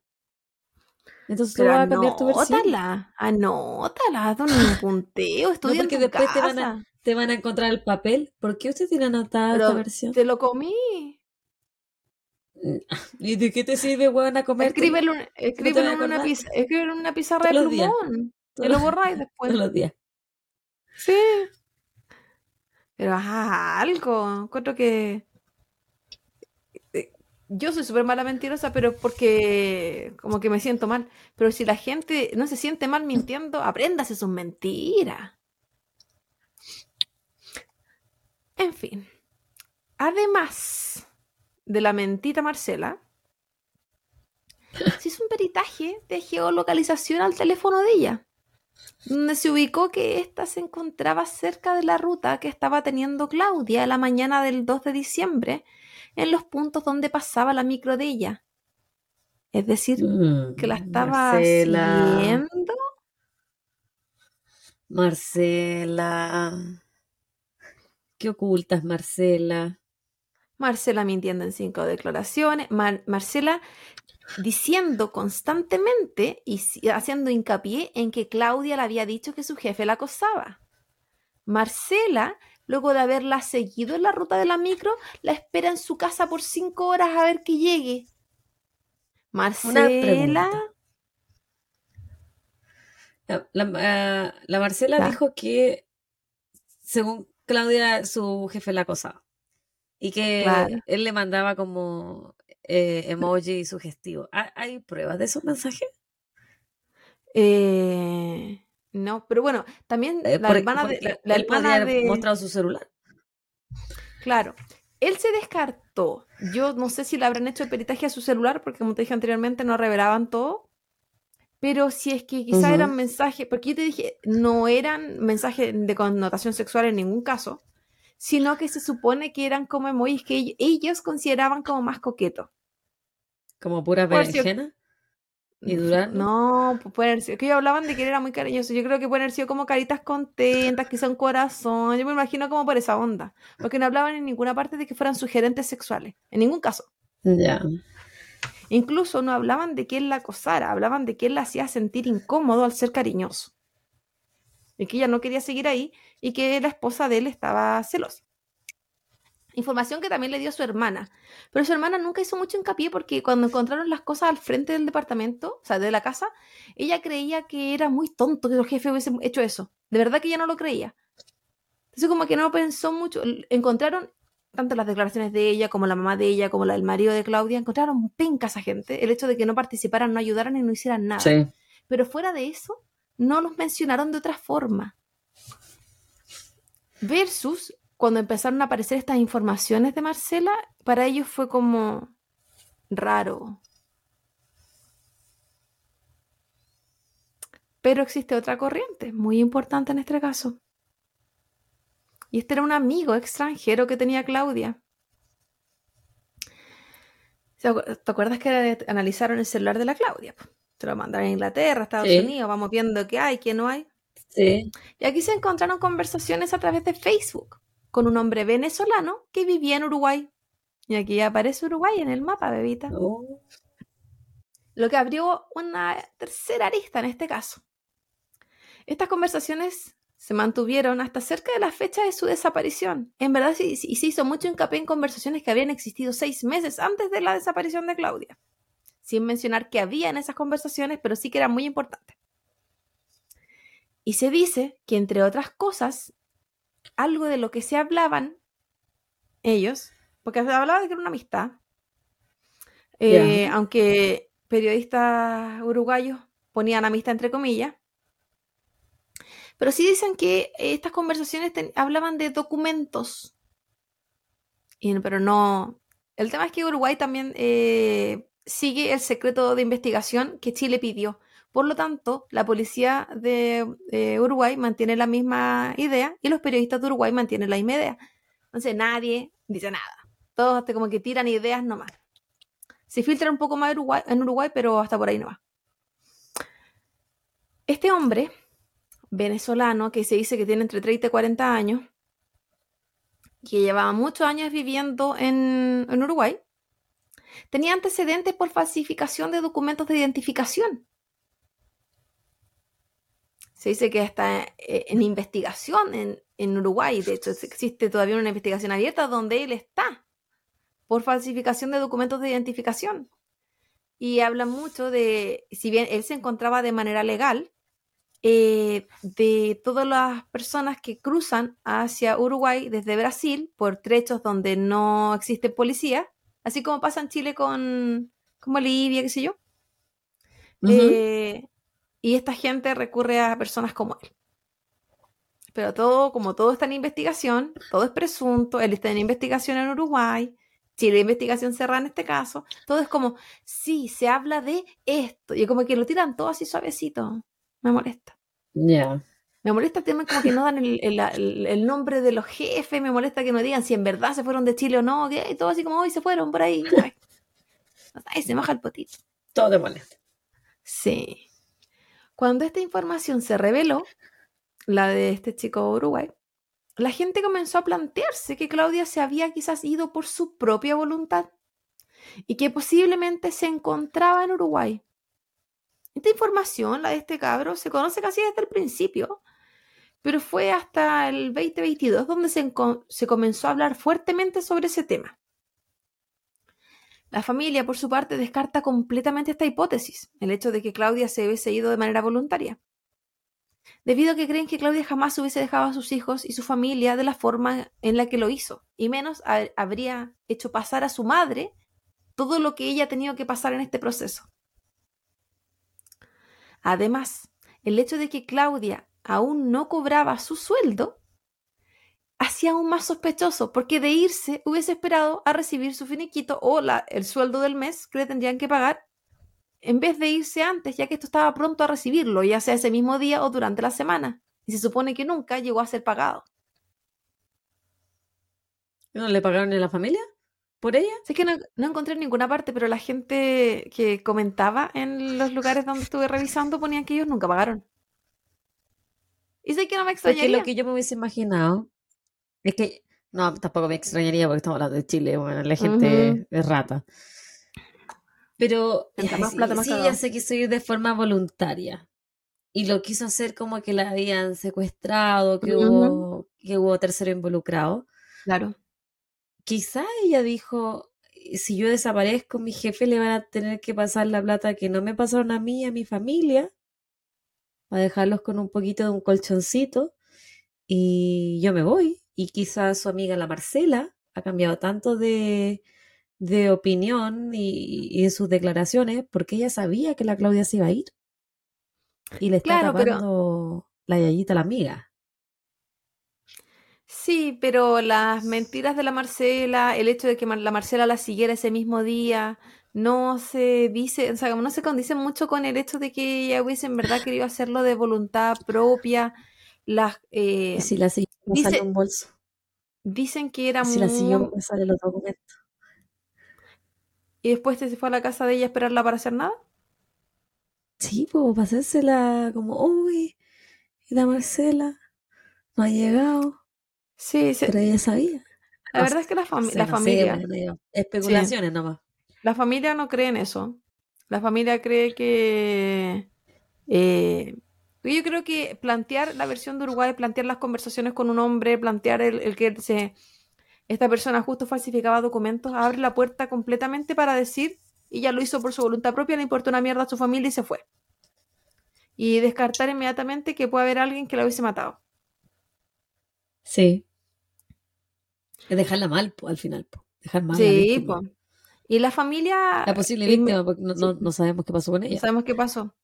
Entonces tú vas a cambiar tu versión. Anótala, anótala, haz un punteo, estudia no, porque después Te, van a, te van a encontrar el papel. ¿Por qué usted tiene anotada esta versión? Te lo comí. ¿Y de qué te sirve, weón, a comer? Escríbelo, escríbelo en, una pizarra, escríbelo en una pizarra de plumón. Y lo borráis después. Todos los días. Sí. Pero haz algo. Encuentro que yo soy súper mala mentirosa, pero porque como que me siento mal. Pero si la gente no se siente mal mintiendo, apréndase sus mentiras. En fin. Además de la mentita Marcela, se hizo un peritaje de geolocalización al teléfono de ella, donde se ubicó que ésta se encontraba cerca de la ruta que estaba teniendo Claudia la mañana del 2 de diciembre en los puntos donde pasaba la micro de ella. Es decir, mm, que la estaba Marcela. Marcela. ¿Qué ocultas, Marcela? Marcela mintiendo en cinco declaraciones. Marcela diciendo constantemente y haciendo hincapié en que Claudia le había dicho que su jefe la acosaba. Marcela Luego de haberla seguido en la ruta de la micro, la espera en su casa por cinco horas a ver que llegue. Marcela. La, la, Marcela dijo que, según Claudia, su jefe la acosaba. Y que él le mandaba como eh, emoji sugestivo. ¿Hay pruebas de esos mensajes? Eh, no, pero bueno, también eh, la hermana de. La, hermana de... mostrado su celular. Claro. Él se descartó. Yo no sé si le habrán hecho el peritaje a su celular, porque como te dije anteriormente, no revelaban todo. Pero si es que quizá eran mensajes, porque yo te dije, no eran mensajes de connotación sexual en ningún caso, sino que se supone que eran como emojis que ellos consideraban como más coquetos. ¿Como pura berenjena? ¿Y Durán? No, pues pueden ser. Que ellos hablaban de que era muy cariñoso. Yo creo que pueden haber sido como caritas contentas, que son corazón. Yo me imagino como por esa onda. Porque no hablaban en ninguna parte de que fueran sugerentes sexuales. En ningún caso. Ya. Incluso no hablaban de que él la acosara. Hablaban de que él la hacía sentir incómodo al ser cariñoso. Y que ella no quería seguir ahí y que la esposa de él estaba celosa. Información que también le dio su hermana. Pero su hermana nunca hizo mucho hincapié porque cuando encontraron las cosas al frente del departamento, o sea, de la casa, ella creía que era muy tonto que el jefe hubiese hecho eso. De verdad que ella no lo creía. Entonces como que no pensó mucho. Encontraron tanto las declaraciones de ella como la mamá de ella como la del marido de Claudia, encontraron pencas a gente. El hecho de que no participaran, no ayudaran y no hicieran nada. Pero fuera de eso, no los mencionaron de otra forma. Versus cuando empezaron a aparecer estas informaciones de Marcela, para ellos fue como raro. Pero existe otra corriente, muy importante en este caso. Y este era un amigo extranjero que tenía Claudia. ¿Te acuerdas que analizaron el celular de la Claudia? Se lo mandaron a Inglaterra, Estados Unidos, vamos viendo qué hay, qué no hay. Sí. Y aquí se encontraron conversaciones a través de Facebook con un hombre venezolano que vivía en Uruguay. Y aquí aparece Uruguay en el mapa, bebita. Oh. Lo que abrió una tercera arista en este caso. Estas conversaciones se mantuvieron hasta cerca de la fecha de su desaparición. En verdad, y se hizo mucho hincapié en conversaciones que habían existido seis meses antes de la desaparición de Claudia. Sin mencionar que había en esas conversaciones, pero sí que eran muy importantes. Y se dice que, entre otras cosas, algo de lo que se hablaban ellos, porque se hablaba de que era una amistad, eh, aunque periodistas uruguayos ponían amistad entre comillas, Pero sí dicen que estas conversaciones hablaban de documentos. pero no. El tema es que Uruguay también eh, sigue el secreto de investigación que Chile pidió. Por lo tanto, la policía de Uruguay mantiene la misma idea y los periodistas de Uruguay mantienen la misma idea. Entonces nadie dice nada. Todos hasta como que tiran ideas nomás. Se filtra un poco más en Uruguay, pero hasta por ahí no va. Este hombre venezolano que se dice que tiene entre 30 y 40 años, que llevaba muchos años viviendo en, en Uruguay, tenía antecedentes por falsificación de documentos de identificación. Se dice que está eh, en investigación en, en Uruguay. De hecho, existe todavía una investigación abierta donde él está por falsificación de documentos de identificación. Y habla mucho de, si bien él se encontraba de manera legal, eh, de todas las personas que cruzan hacia Uruguay desde Brasil por trechos donde no existe policía, así como pasa en Chile con, con Bolivia, qué sé yo. Eh, y esta gente recurre a personas como él. Pero todo, como todo está en investigación, todo es presunto, él está en investigación en Uruguay, Chile la investigación cerrada en este caso, todo es como, sí, se habla de esto, y como que lo tiran todo así suavecito. Me molesta. Ya. Me molesta el tema como que no dan el, nombre de los jefes, me molesta que no digan si en verdad se fueron de Chile o no, y todo así como hoy se fueron por ahí. Ay, se baja el potito. Todo te molesta. Sí. Cuando esta información se reveló, la de este chico Uruguay, la gente comenzó a plantearse que Claudia se había quizás ido por su propia voluntad y que posiblemente se encontraba en Uruguay. Esta información, la de este cabro, se conoce casi desde el principio, pero fue hasta el 2022 donde se, comenzó a hablar fuertemente sobre ese tema. La familia, por su parte, descarta completamente esta hipótesis, el hecho de que Claudia se hubiese ido de manera voluntaria debido a que creen que Claudia jamás hubiese dejado a sus hijos y su familia de la forma en la que lo hizo, y menos habría hecho pasar a su madre todo lo que ella ha tenido que pasar en este proceso. Además, el hecho de que Claudia aún no cobraba su sueldo hacía aún más sospechoso, porque de irse hubiese esperado a recibir su finiquito o el sueldo del mes que le tendrían que pagar en vez de irse antes, ya que esto estaba pronto a recibirlo, ya sea ese mismo día o durante la semana. Y se supone que nunca llegó a ser pagado. ¿No le pagaron en la familia? ¿Por ella? Sé que no, encontré en ninguna parte, pero la gente que comentaba en los lugares donde estuve revisando ponían que ellos nunca pagaron. Y sé que no me extrañaría. lo que yo me hubiese imaginado es que. No, tampoco me extrañaría porque estamos hablando de Chile, bueno, la gente es rata. Pero más plata, sí, ya sé que soy de forma voluntaria. Y lo quiso hacer como que la habían secuestrado, que, hubo, que hubo tercero involucrado. Claro. Quizá ella dijo, si yo desaparezco, mi jefe le van a tener que pasar la plata que no me pasaron a mí y a mi familia, a dejarlos con un poquito de un colchoncito, y yo me voy. Y quizá su amiga la Marcela ha cambiado tanto de, de opinión y, en sus declaraciones porque ella sabía que la Claudia se iba a ir. Y le está tapando la yayita a la amiga. Sí, pero las mentiras de la Marcela, el hecho de que la Marcela la siguiera ese mismo día, no se dice, o sea, no se condice mucho con el hecho de que ella hubiese en verdad querido hacerlo de voluntad propia. Las, eh, si la siguió, un bolso. Dicen que era si la siguió, sale los documentos y después se fue a la casa de ella a esperarla para hacer nada. Sí, pues pasársela como, uy, y la Marcela no ha llegado. Sí, sí. Pero ella sabía. La verdad es que la, la familia. especulaciones nomás. La familia no cree en eso. La familia cree que. Eh, yo creo que plantear la versión de Uruguay, plantear las conversaciones con un hombre, plantear el, el que se esta persona justo falsificaba documentos, abre la puerta completamente para decir, y ya lo hizo por su voluntad propia, le importó una mierda a su familia y se fue. Y descartar inmediatamente que puede haber alguien que la hubiese matado. Sí. Es dejarla mal, al final. Dejar mal. Sí, pues. Y la familia. La posible víctima, porque no, sabemos qué pasó con ella. No sabemos qué pasó.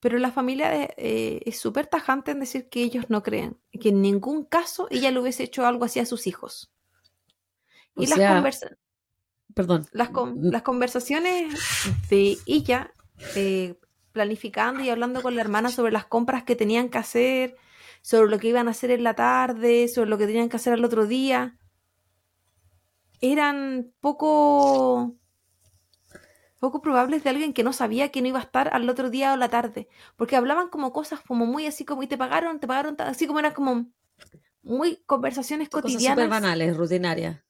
Pero la familia eh, es súper tajante en decir que ellos no creen, que en ningún caso ella le hubiese hecho algo así a sus hijos. O Y las, sea, conversa- perdón. las, con- Mm, las conversaciones de ella eh, planificando y hablando con la hermana sobre las compras que tenían que hacer, sobre lo que iban a hacer en la tarde, sobre lo que tenían que hacer al otro día, eran poco poco probables de alguien que no sabía que no iba a estar al otro día o la tarde, porque hablaban como cosas como muy así como y te pagaron, te pagaron, ta-", así como eran como muy conversaciones Cosas súper cotidianas banales, rutinarias.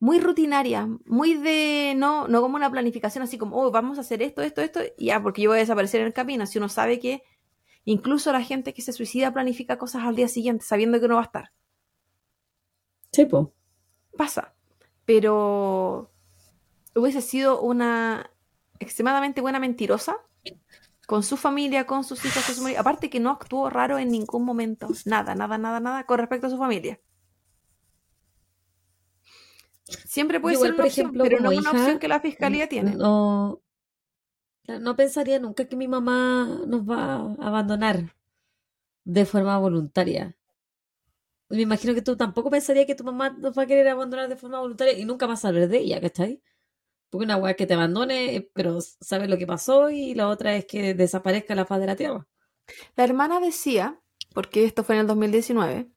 muy rutinaria, muy de, no, no como una planificación así como, oh, vamos a hacer esto, esto, esto, y ya, porque yo voy a desaparecer en el camino, si uno sabe que incluso la gente que se suicida planifica cosas al día siguiente, sabiendo que no va a estar. Sí, po. Pasa. Pero hubiese sido una extremadamente buena mentirosa con su familia, con sus hijos, con su marido. Aparte que no actuó raro en ningún momento. Nada, nada, nada, nada con respecto a su familia. Siempre puede Igual, ser por una opción, ejemplo, pero no es una opción que la fiscalía tiene. No, no pensaría nunca que mi mamá nos va a abandonar de forma voluntaria. Me imagino que tú tampoco pensarías que tu mamá nos va a querer abandonar de forma voluntaria y nunca vas a saber de ella, ¿cachai? Porque una weá es que te abandone, eh, pero sabes lo que pasó y la otra es que desaparezca la faz de la tierra. La hermana decía, porque esto fue en el 2019,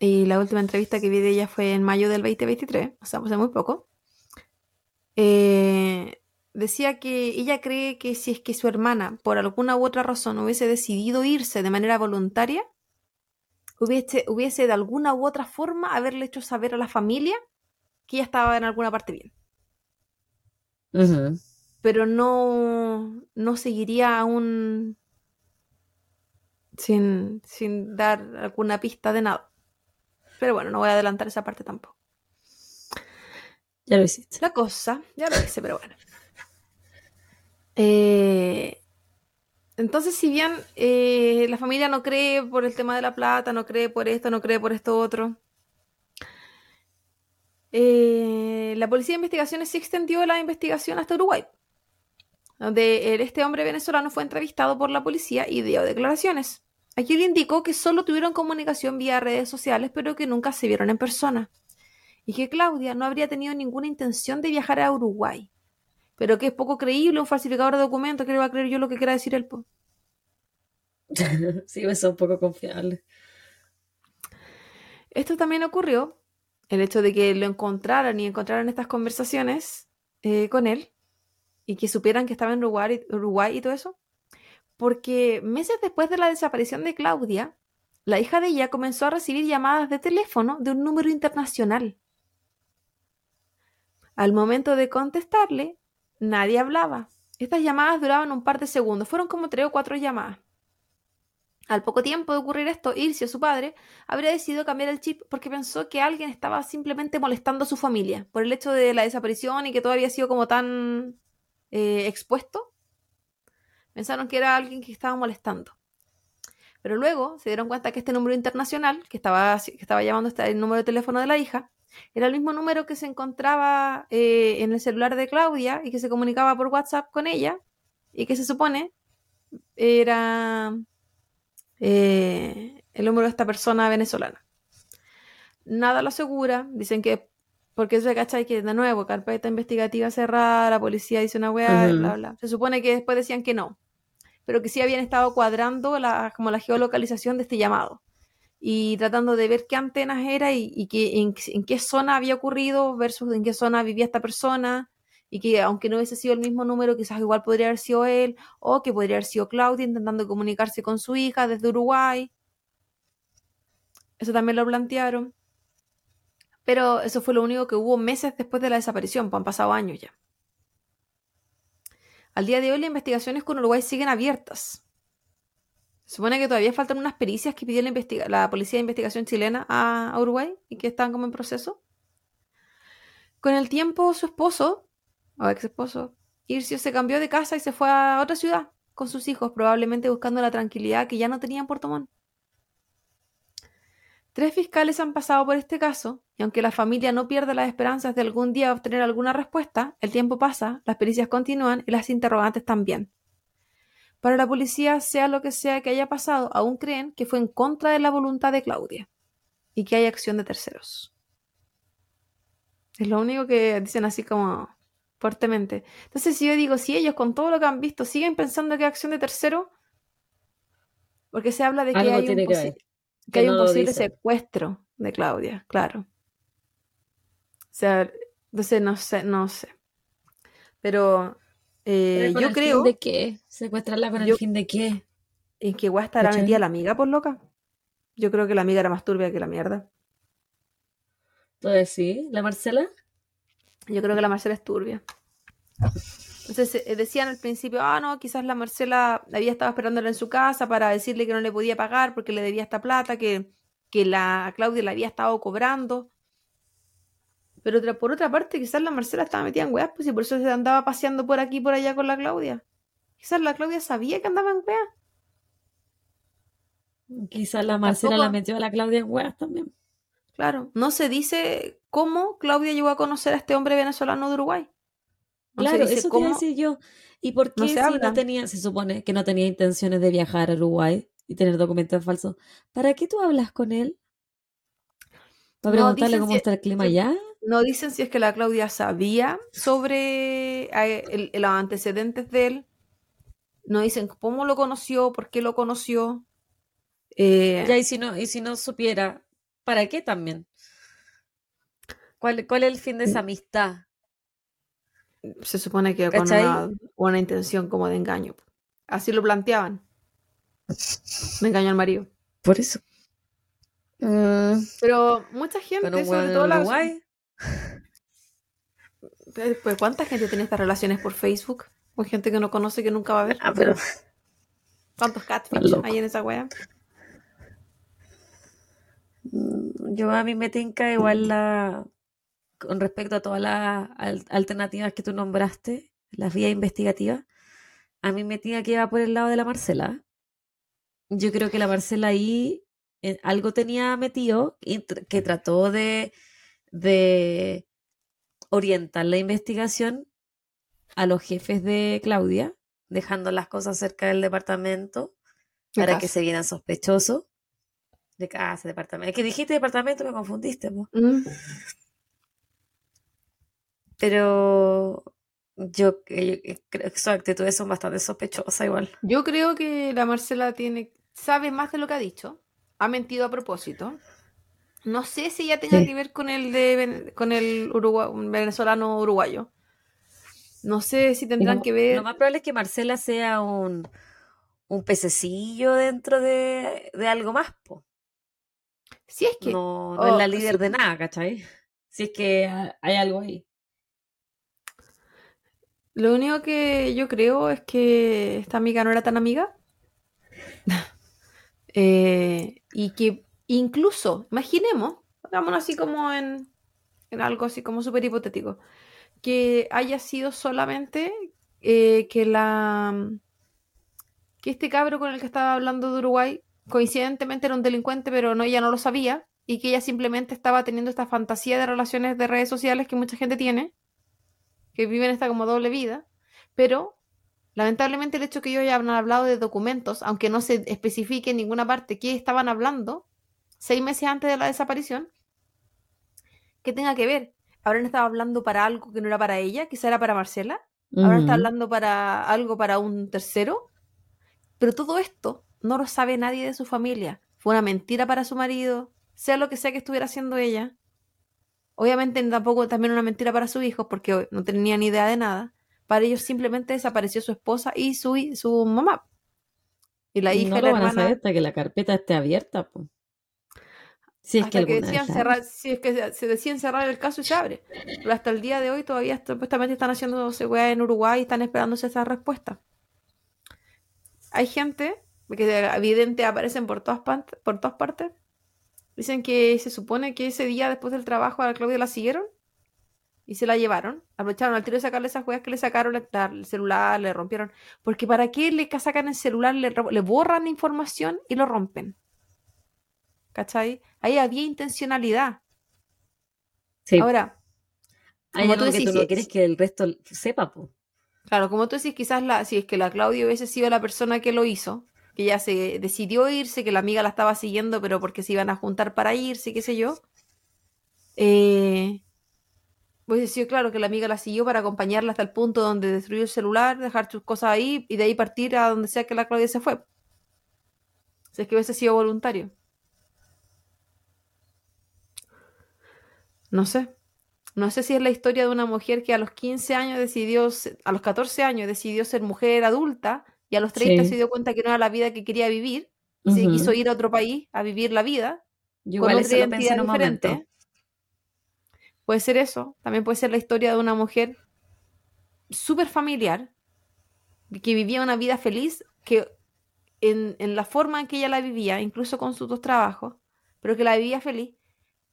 y la última entrevista que vi de ella fue en mayo del 2023, o sea, hace muy poco, eh, decía que ella cree que si es que su hermana, por alguna u otra razón, hubiese decidido irse de manera voluntaria, hubiese, hubiese de alguna u otra forma haberle hecho saber a la familia que ella estaba en alguna parte bien. Pero no, no seguiría aún sin, sin dar alguna pista de nada. Pero bueno, no voy a adelantar esa parte tampoco. Ya lo hiciste. La cosa, ya lo hice, pero bueno. Eh, entonces, si bien eh, la familia no cree por el tema de la plata, no cree por esto, no cree por esto otro, eh, la policía de investigaciones sí extendió la investigación hasta Uruguay, donde este hombre venezolano fue entrevistado por la policía y dio declaraciones. Aquí le indicó que solo tuvieron comunicación vía redes sociales, pero que nunca se vieron en persona. Y que Claudia no habría tenido ninguna intención de viajar a Uruguay. Pero que es poco creíble un falsificador de documentos, que le va a creer yo lo que quiera decir él. po? Sí, eso es un poco confiable. Esto también ocurrió, el hecho de que lo encontraran y encontraran estas conversaciones eh, con él y que supieran que estaba en Uruguay, Uruguay y todo eso, porque meses después de la desaparición de Claudia, la hija de ella comenzó a recibir llamadas de teléfono de un número internacional. Al momento de contestarle, nadie hablaba. Estas llamadas duraban un par de segundos, fueron como tres o cuatro llamadas. Al poco tiempo de ocurrir esto, Ircio, su padre, habría decidido cambiar el chip porque pensó que alguien estaba simplemente molestando a su familia por el hecho de la desaparición y que todo había sido como tan eh, expuesto. Pensaron que era alguien que estaba molestando. Pero luego se dieron cuenta que este número internacional, que estaba, estaba llamando este, el número de teléfono de la hija, era el mismo número que se encontraba eh, en el celular de Claudia y que se comunicaba por WhatsApp con ella y que se supone era eh, el número de esta persona venezolana. Nada lo asegura, dicen que porque eso cachai que de nuevo, carpeta investigativa cerrada, la policía dice una weá, bla, bla. Se supone que después decían que no, pero que sí habían estado cuadrando la, como la geolocalización de este llamado y tratando de ver qué antenas era y, y que, en, en qué zona había ocurrido versus en qué zona vivía esta persona y que aunque no hubiese sido el mismo número, quizás igual podría haber sido él o que podría haber sido Claudia intentando comunicarse con su hija desde Uruguay. Eso también lo plantearon. Pero eso fue lo único que hubo meses después de la desaparición, pues han pasado años ya. Al día de hoy las investigaciones con Uruguay siguen abiertas. Supone que todavía faltan unas pericias que pidió la, la Policía de Investigación chilena a, Uruguay y que están como en proceso. Con el tiempo, su esposo, o ex esposo, Ircio se cambió de casa y se fue a otra ciudad con sus hijos, probablemente buscando la tranquilidad que ya no tenía en Puerto Montt. Tres fiscales han pasado por este caso, y aunque la familia no pierde las esperanzas de algún día obtener alguna respuesta, el tiempo pasa, las pericias continúan y las interrogantes también. Para la policía, sea lo que sea que haya pasado, aún creen que fue en contra de la voluntad de Claudia y que hay acción de terceros. Es lo único que dicen así como fuertemente. Entonces, si yo digo, si ellos con todo lo que han visto siguen pensando que hay acción de tercero, porque se habla de que Algo hay un, tiene que posi- ver, que que hay no un posible secuestro de Claudia, claro. O sea, entonces no sé, no sé. Pero eh, ¿Pero con yo el creo fin de qué? ¿Secuestrarla con yo- el fin de qué? en que Guá estará metida la amiga por loca. Yo creo que la amiga era más turbia que la mierda. Entonces, sí, la Marcela. Yo creo que la Marcela es turbia. Entonces eh, decían al principio, ah, no, quizás la Marcela había estado esperándola en su casa para decirle que no le podía pagar porque le debía esta plata, que, que la Claudia la había estado cobrando. Pero otra- por otra parte, quizás la Marcela estaba metida en weas, pues y por eso se andaba paseando por aquí y por allá con la Claudia. Quizás la Claudia sabía que andaba en weas. Quizás la Marcela Tampoco- la metió a la Claudia en huevas también. Claro, no se dice cómo Claudia llegó a conocer a este hombre venezolano de Uruguay. No Claro, eso te cómo- decir yo. ¿Y por qué No se si no tenía, se supone que no tenía intenciones de viajar a Uruguay y tener documentos falsos? ¿Para qué tú hablas con él? ¿Para preguntarle cómo si- está el clima allá? No dicen si es que la Claudia sabía sobre el- los antecedentes de él. No dicen cómo lo conoció, por qué lo conoció. Eh, Ya, y si no, y si no supiera, ¿para qué también? ¿Cuál, cuál es el fin de esa amistad? se supone que con una, una intención como de engaño. Así lo planteaban. Me engañó al marido. Por eso. Pero mucha gente, sobre todo la- Pues, ¿cuánta gente tiene estas relaciones por Facebook? Con gente que no conoce, que nunca va a ver. Ah, pero ¿Cuántos catfish hay en esa wea? Mm, Yo a mí me tinca igual la con respecto a todas las al- alternativas que tú nombraste, las vías investigativas, a mí me tinca que iba por el lado de la Marcela. Yo creo que la Marcela ahí eh, algo tenía metido que trató de, de orientar la investigación a los jefes de Claudia, dejando las cosas cerca del departamento De para que se vieran sospechosos. De casa, departamento. Es que dijiste departamento, me confundiste, po. Mm. Pero yo, eh, yo creo que sus actitudes son bastante sospechosas igual. Yo creo que la Marcela tiene, sabe más de lo que ha dicho. Ha mentido a propósito. No sé si ella tenga Sí. que ver con el de con el venezolano uruguayo. No sé si tendrán que ver. lo más probable es que Marcela sea un, un pececillo dentro de, de algo más, po. Si es que No, no es oh, la líder sí. de nada, ¿cachai? Si es que ha- hay algo ahí. Lo único que yo creo es que esta amiga no era tan amiga. Eh, y que incluso, imaginemos, hagámonos así como en, en algo así como súper hipotético, que haya sido solamente eh, que la que este cabro con el que estaba hablando de Uruguay coincidentemente era un delincuente, pero no, ella no lo sabía, y que ella simplemente estaba teniendo esta fantasía de relaciones de redes sociales que mucha gente tiene, que viven esta como doble vida, pero lamentablemente el hecho que ellos hayan hablado de documentos, aunque no se especifique en ninguna parte qué estaban hablando, seis meses antes de la desaparición, que tenga que ver. Habrán estado hablando para algo que no era para ella, quizá era para Marcela, habrán estado Ujú. hablando para algo para un tercero, pero todo esto no lo sabe nadie de su familia. Fue una mentira para su marido, sea lo que sea que estuviera haciendo ella. Obviamente tampoco también una mentira para sus hijos, porque no tenían ni idea de nada. Para ellos simplemente desapareció su esposa y su, su mamá. Y la hija No lo la van a saber hasta que la carpeta esté abierta, po. Si es que hasta decían cerrar, si es que se, decían cerrar el caso y se abre. Pero hasta el día de hoy todavía supuestamente están haciéndose weá en Uruguay y están esperándose esa respuesta. Hay gente que evidente aparecen por todas, por todas partes. Dicen que se supone que ese día después del trabajo a la Claudia la siguieron y se la llevaron. Aprovecharon al tiro de sacarle esas weas que le sacaron el celular, le rompieron. Porque ¿para qué le ca- sacan el celular, le, le borran información y lo rompen? ¿Cachai? Ahí había intencionalidad. Sí. Ahora, Hay como tú que decís, tú no si- quieres que el resto sepa, po. Claro, como tú decís, quizás la, si es que la Claudia hubiese sido la persona que lo hizo, que ya se decidió irse, que la amiga la estaba siguiendo, pero porque se iban a juntar para irse, qué sé yo. Eh, pues sí, claro, que la amiga la siguió para acompañarla hasta el punto donde destruyó el celular, dejar sus cosas ahí y de ahí partir a donde sea que la Claudia se fue. Si es que hubiese sido voluntario. No sé. No sé si es la historia de una mujer que a los 15 años decidió, a los 14 años decidió ser mujer adulta y a los 30 se dio cuenta que no era la vida que quería vivir y se quiso ir a otro país a vivir la vida con otra identidad diferente. Puede ser eso, también puede ser la historia de una mujer súper familiar que vivía una vida feliz, que en, en, la forma en que ella la vivía, incluso con sus dos trabajos, pero que la vivía feliz,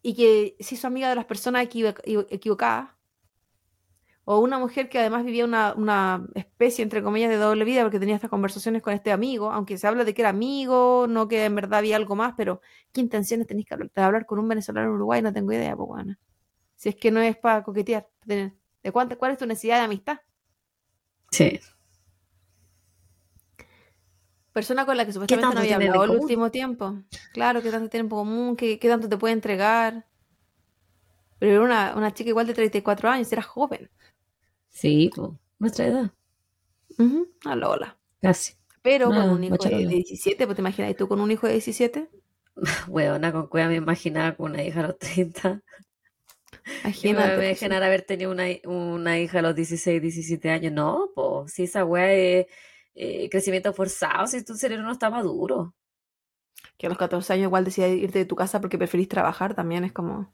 y que se hizo amiga de las personas equivocadas. O una mujer que además vivía una, especie, entre comillas, de doble vida, porque tenía estas conversaciones con este amigo, aunque se habla de que era amigo, no que en verdad había algo más, pero ¿qué intenciones tenéis que hablar? De hablar con un venezolano en Uruguay, no tengo idea, pues. Si es que no es para coquetear. ¿De, cuánto, cuál es tu necesidad de amistad? Sí. Persona con la que supuestamente no había hablado el último tiempo. Claro, que tanto en común, que, tanto te puede entregar. Pero era una, una, chica igual de 34 años, era joven. Sí, pues, nuestra edad. a Lola. Casi. Pero con un hijo de 17, pues te imaginas, ¿y tú con un hijo de 17? Bueno, con cueva me imaginaba con una hija a los 30. Imagínate. Me pues, dejan haber tenido una, una, hija a los 16, 17 años. No, pues, si esa wea es eh, crecimiento forzado si tu cerebro no está maduro. Que a los 14 años igual decidas irte de tu casa porque preferís trabajar también es como...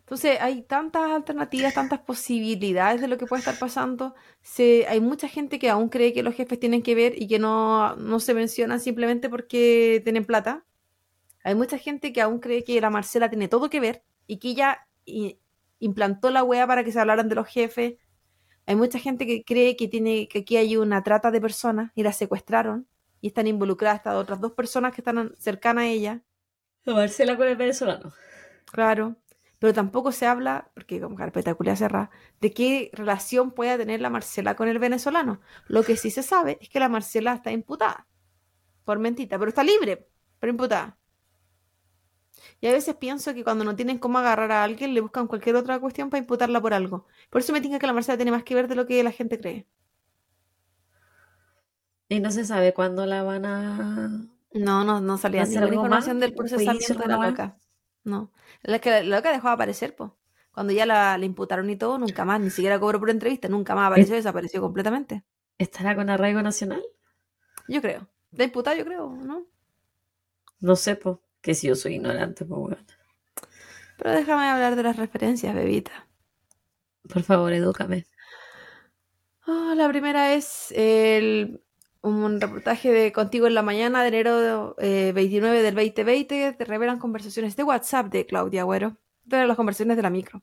Entonces hay tantas alternativas, tantas posibilidades de lo que puede estar pasando. Se, hay mucha gente que aún cree que los jefes tienen que ver y que no, no se mencionan simplemente porque tienen plata. Hay mucha gente que aún cree que la Marcela tiene todo que ver y que ella implantó la wea para que se hablaran de los jefes hay mucha gente que cree que, tiene, que aquí hay una trata de personas y la secuestraron y están involucradas estas otras dos personas que están cercanas a ella. Marcela con el venezolano. Claro, pero tampoco se habla, porque como carpeta culia cerrada, de qué relación pueda tener la Marcela con el venezolano. Lo que sí se sabe es que la Marcela está imputada por mentita, pero está libre, pero imputada. Y a veces pienso que cuando no tienen cómo agarrar a alguien, le buscan cualquier otra cuestión para imputarla por algo. Por eso me tinca que la Marcela tiene más que ver de lo que la gente cree. Y no se sabe cuándo la van a. No, no, no salía ninguna información del procesamiento de la loca. No. La, que, la loca dejó de aparecer, pues. Cuando ya la, imputaron y todo, nunca más, ni siquiera cobró por entrevista, nunca más apareció, desapareció completamente. ¿Estará con arraigo nacional? Yo creo. De imputada, yo creo, ¿no? No sé, pues. Que si yo soy ignorante, pues bueno. Pero déjame hablar de las referencias, bebita. Por favor, edúcame. Oh, la primera es el, un reportaje de Contigo en la Mañana de enero 29 eh, del 2020. Te revelan conversaciones de WhatsApp de Claudia Agüero. De las conversaciones de la micro.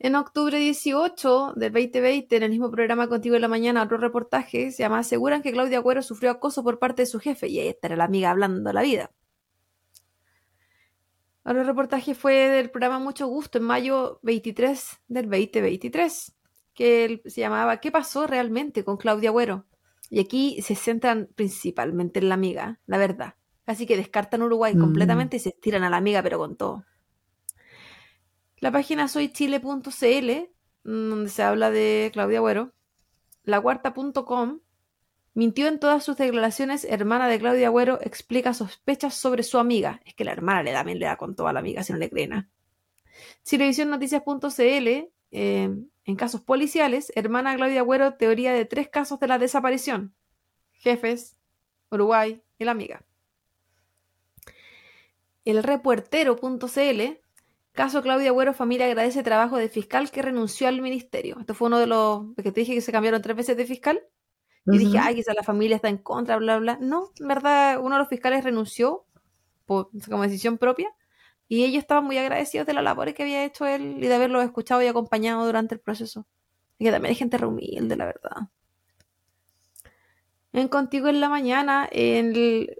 En octubre 18 del 2020, en el mismo programa Contigo en la Mañana, otro reportaje se llama Aseguran que Claudia Agüero sufrió acoso por parte de su jefe. Y ahí estará la amiga hablando la vida. Otro reportaje fue del programa Mucho Gusto en mayo 23 del 2023, que se llamaba ¿Qué pasó realmente con Claudia Agüero? Y aquí se centran principalmente en la amiga, la verdad. Así que descartan Uruguay mm. completamente y se estiran a la amiga, pero con todo. La página soychile.cl, mm, donde se habla de Claudia Agüero, lacuarta.com, mintió en todas sus declaraciones, hermana de Claudia Agüero explica sospechas sobre su amiga. Es que la hermana le da, le da con toda la amiga si no le creen. ¿ah? Televisionnoticias.cl, eh, en casos policiales, hermana Claudia Agüero, teoría de tres casos de la desaparición. Jefes, Uruguay y la amiga. El repuertero.cl Caso Claudia Agüero, familia agradece trabajo de fiscal que renunció al ministerio. Esto fue uno de los que te dije que se cambiaron tres veces de fiscal. Y dije, ay, quizás la familia está en contra, bla, bla. No, en verdad, uno de los fiscales renunció por, como decisión propia. Y ellos estaban muy agradecidos de la labor que había hecho él y de haberlo escuchado y acompañado durante el proceso. Y que también hay gente humilde, la verdad. En Contigo en la Mañana, el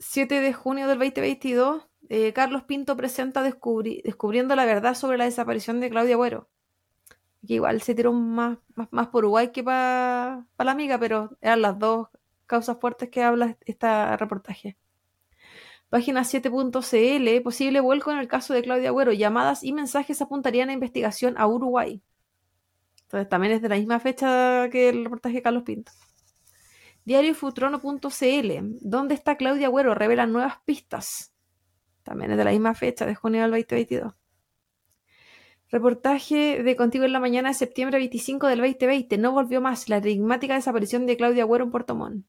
7 de junio del 2022, eh, Carlos Pinto presenta Descubriendo la verdad sobre la desaparición de Claudia Agüero. que igual se tiró más, más, por Uruguay que para la amiga, pero eran las dos causas fuertes que habla este reportaje. Página 7.cl, posible vuelco en el caso de Claudia Agüero. Llamadas y mensajes apuntarían a investigación a Uruguay. Entonces también es de la misma fecha que el reportaje de Carlos Pinto. Diariofutrono.cl, ¿dónde está Claudia Agüero? Revela nuevas pistas. También es de la misma fecha, de junio del 2022. Reportaje de Contigo en la Mañana de septiembre 25 del 2020. No volvió más. La enigmática desaparición de Claudia Agüero en Puerto Montt.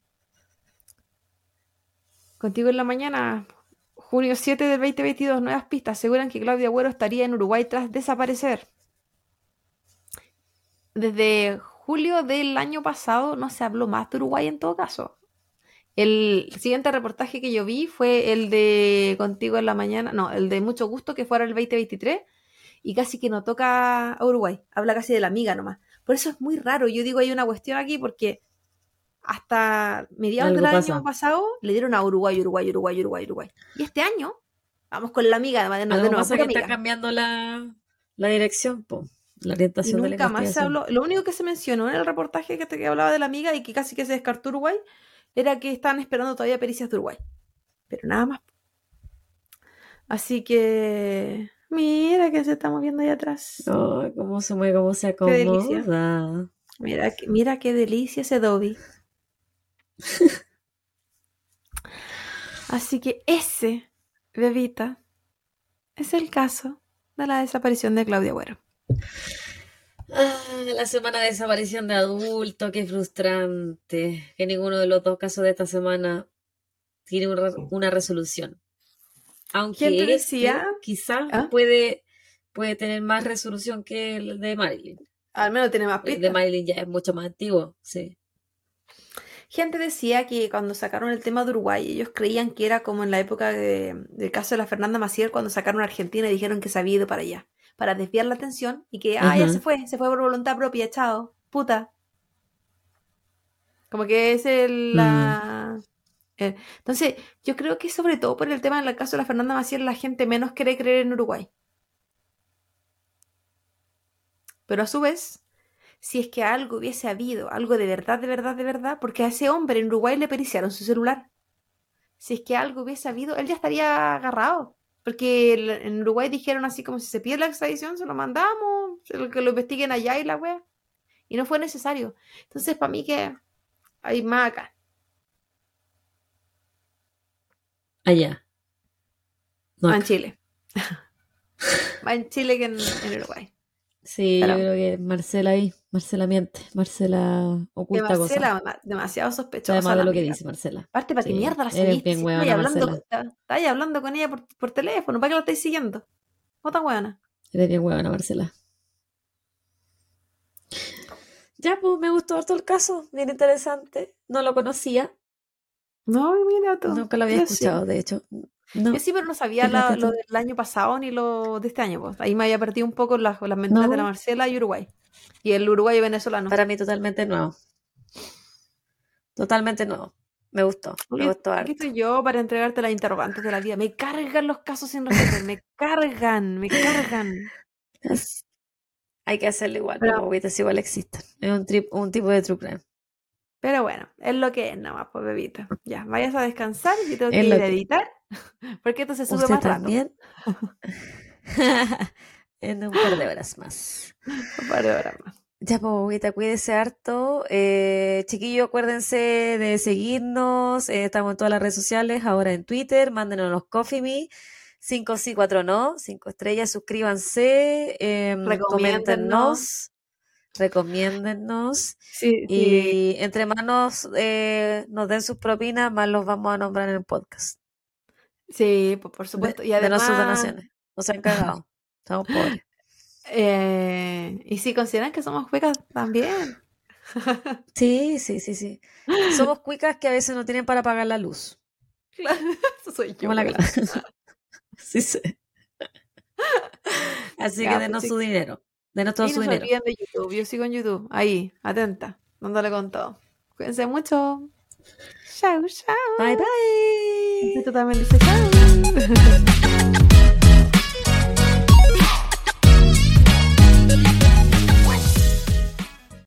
Contigo en la Mañana, junio 7 del 2022. Nuevas pistas aseguran que Claudia Agüero estaría en Uruguay tras desaparecer. Desde julio del año pasado no se habló más de Uruguay en todo caso. El siguiente reportaje que yo vi fue el de Contigo en la mañana, no, el de Mucho Gusto, que fuera el 2023, y casi que no toca a Uruguay, habla casi de la amiga nomás. Por eso es muy raro, yo digo, hay una cuestión aquí porque hasta mediados del año pasado le dieron a Uruguay, Uruguay, Uruguay, Uruguay, Uruguay. Y este año vamos con la amiga, además de, nuevo. Pasa que está cambiando la, la dirección, po la orientación y nunca más se habló. Lo único que se mencionó en el reportaje que, que hablaba de la amiga y que casi que se descartó Uruguay era que estaban esperando todavía pericias de Uruguay. Pero nada más. Así que. Mira que se está moviendo ahí atrás. Oh, cómo se mueve, cómo se acomoda. Mira, mira qué delicia ese Dobby. Así que ese, bebita, es el caso de la desaparición de Claudia Güero. Ah, la semana de desaparición de adulto, qué frustrante. Que ninguno de los dos casos de esta semana tiene una resolución. Aunque decía, quizás ¿Ah? puede, puede tener más resolución que el de Marilyn. Al menos tiene más pistas. El de Marilyn ya es mucho más antiguo, sí. Gente decía que cuando sacaron el tema de Uruguay, ellos creían que era como en la época del caso de la Fernanda Maciel, cuando sacaron a Argentina y dijeron que se había ido para allá para desviar la atención y que, ah, ya se fue, se fue por voluntad propia, chao, puta. Como que es el, la... Mm. Eh, entonces, yo creo que sobre todo por el tema del caso de la Fernanda Maciel, la gente menos quiere creer en Uruguay. Pero a su vez, si es que algo hubiese habido, algo de verdad, de verdad, de verdad, porque a ese hombre en Uruguay le periciaron su celular. Si es que algo hubiese habido, él ya estaría agarrado. Porque en Uruguay dijeron así como si se pierde la extradición, se lo mandamos, que lo investiguen allá y la wea. Y no fue necesario. Entonces, para mí que hay más acá. Allá. No en Chile. más en Chile que en Uruguay. Sí, yo creo que Marcela ahí, Marcela miente, Marcela oculta Marcela, cosas. demasiado sospechosa. Además de lo que dice Marcela. Aparte, ¿para qué mierda la seguiste? Bien huevona, hablando, ahí hablando con ella por, por teléfono, ¿para qué la estáis siguiendo? ¿Cómo tan huevona? Eres bien huevona, Marcela. Ya, pues me gustó todo el caso, bien interesante. No lo conocía. No, mira todo. Nunca lo había escuchado, de hecho. Yo sí, pero no sabía lo del año pasado ni lo de este año. Pues. Ahí me había perdido un poco las, las mentiras de la Marcela y Uruguay. Y el Uruguay venezolano. Para mí totalmente nuevo. Totalmente nuevo. Me gustó. Me gustó Aquí estoy yo para entregarte las interrogantes de la vida. Me cargan los casos sin resolver. me cargan, me cargan. Hay que hacerlo igual. Pero, igual existen. Es un, un tipo de true crime. Pero bueno, es lo que es nada más, pues bebita. Ya, vayas a descansar y tengo que ir a editar. Porque esto se sube más también? en un par de horas más. Un par de horas más. Ya, pues, cuídese harto. Eh, chiquillos, acuérdense de seguirnos. Eh, estamos en todas las redes sociales, ahora en Twitter. Mándenos los Coffee Me. 5 sí, 4 no. 5 estrellas, suscríbanse. Eh, coméntenos recomiéndennos y entre más nos, eh, nos den sus propinas, más los vamos a nombrar en el podcast. Sí, por, supuesto. y además... De nuestras donaciones. Nos han cagado. Estamos pobres. Eh, y si consideran que somos cuicas también. Sí, sí, sí, sí. Somos cuicas que a veces no tienen para pagar la luz. Claro, eso soy yo. la sí, sí. Así que denos pues, su dinero. Denos todo su dinero. de YouTube. Yo sigo en YouTube. Ahí, atenta. Dándole con todo. Cuídense mucho. Ciao, ciao. Bye, bye. Tú.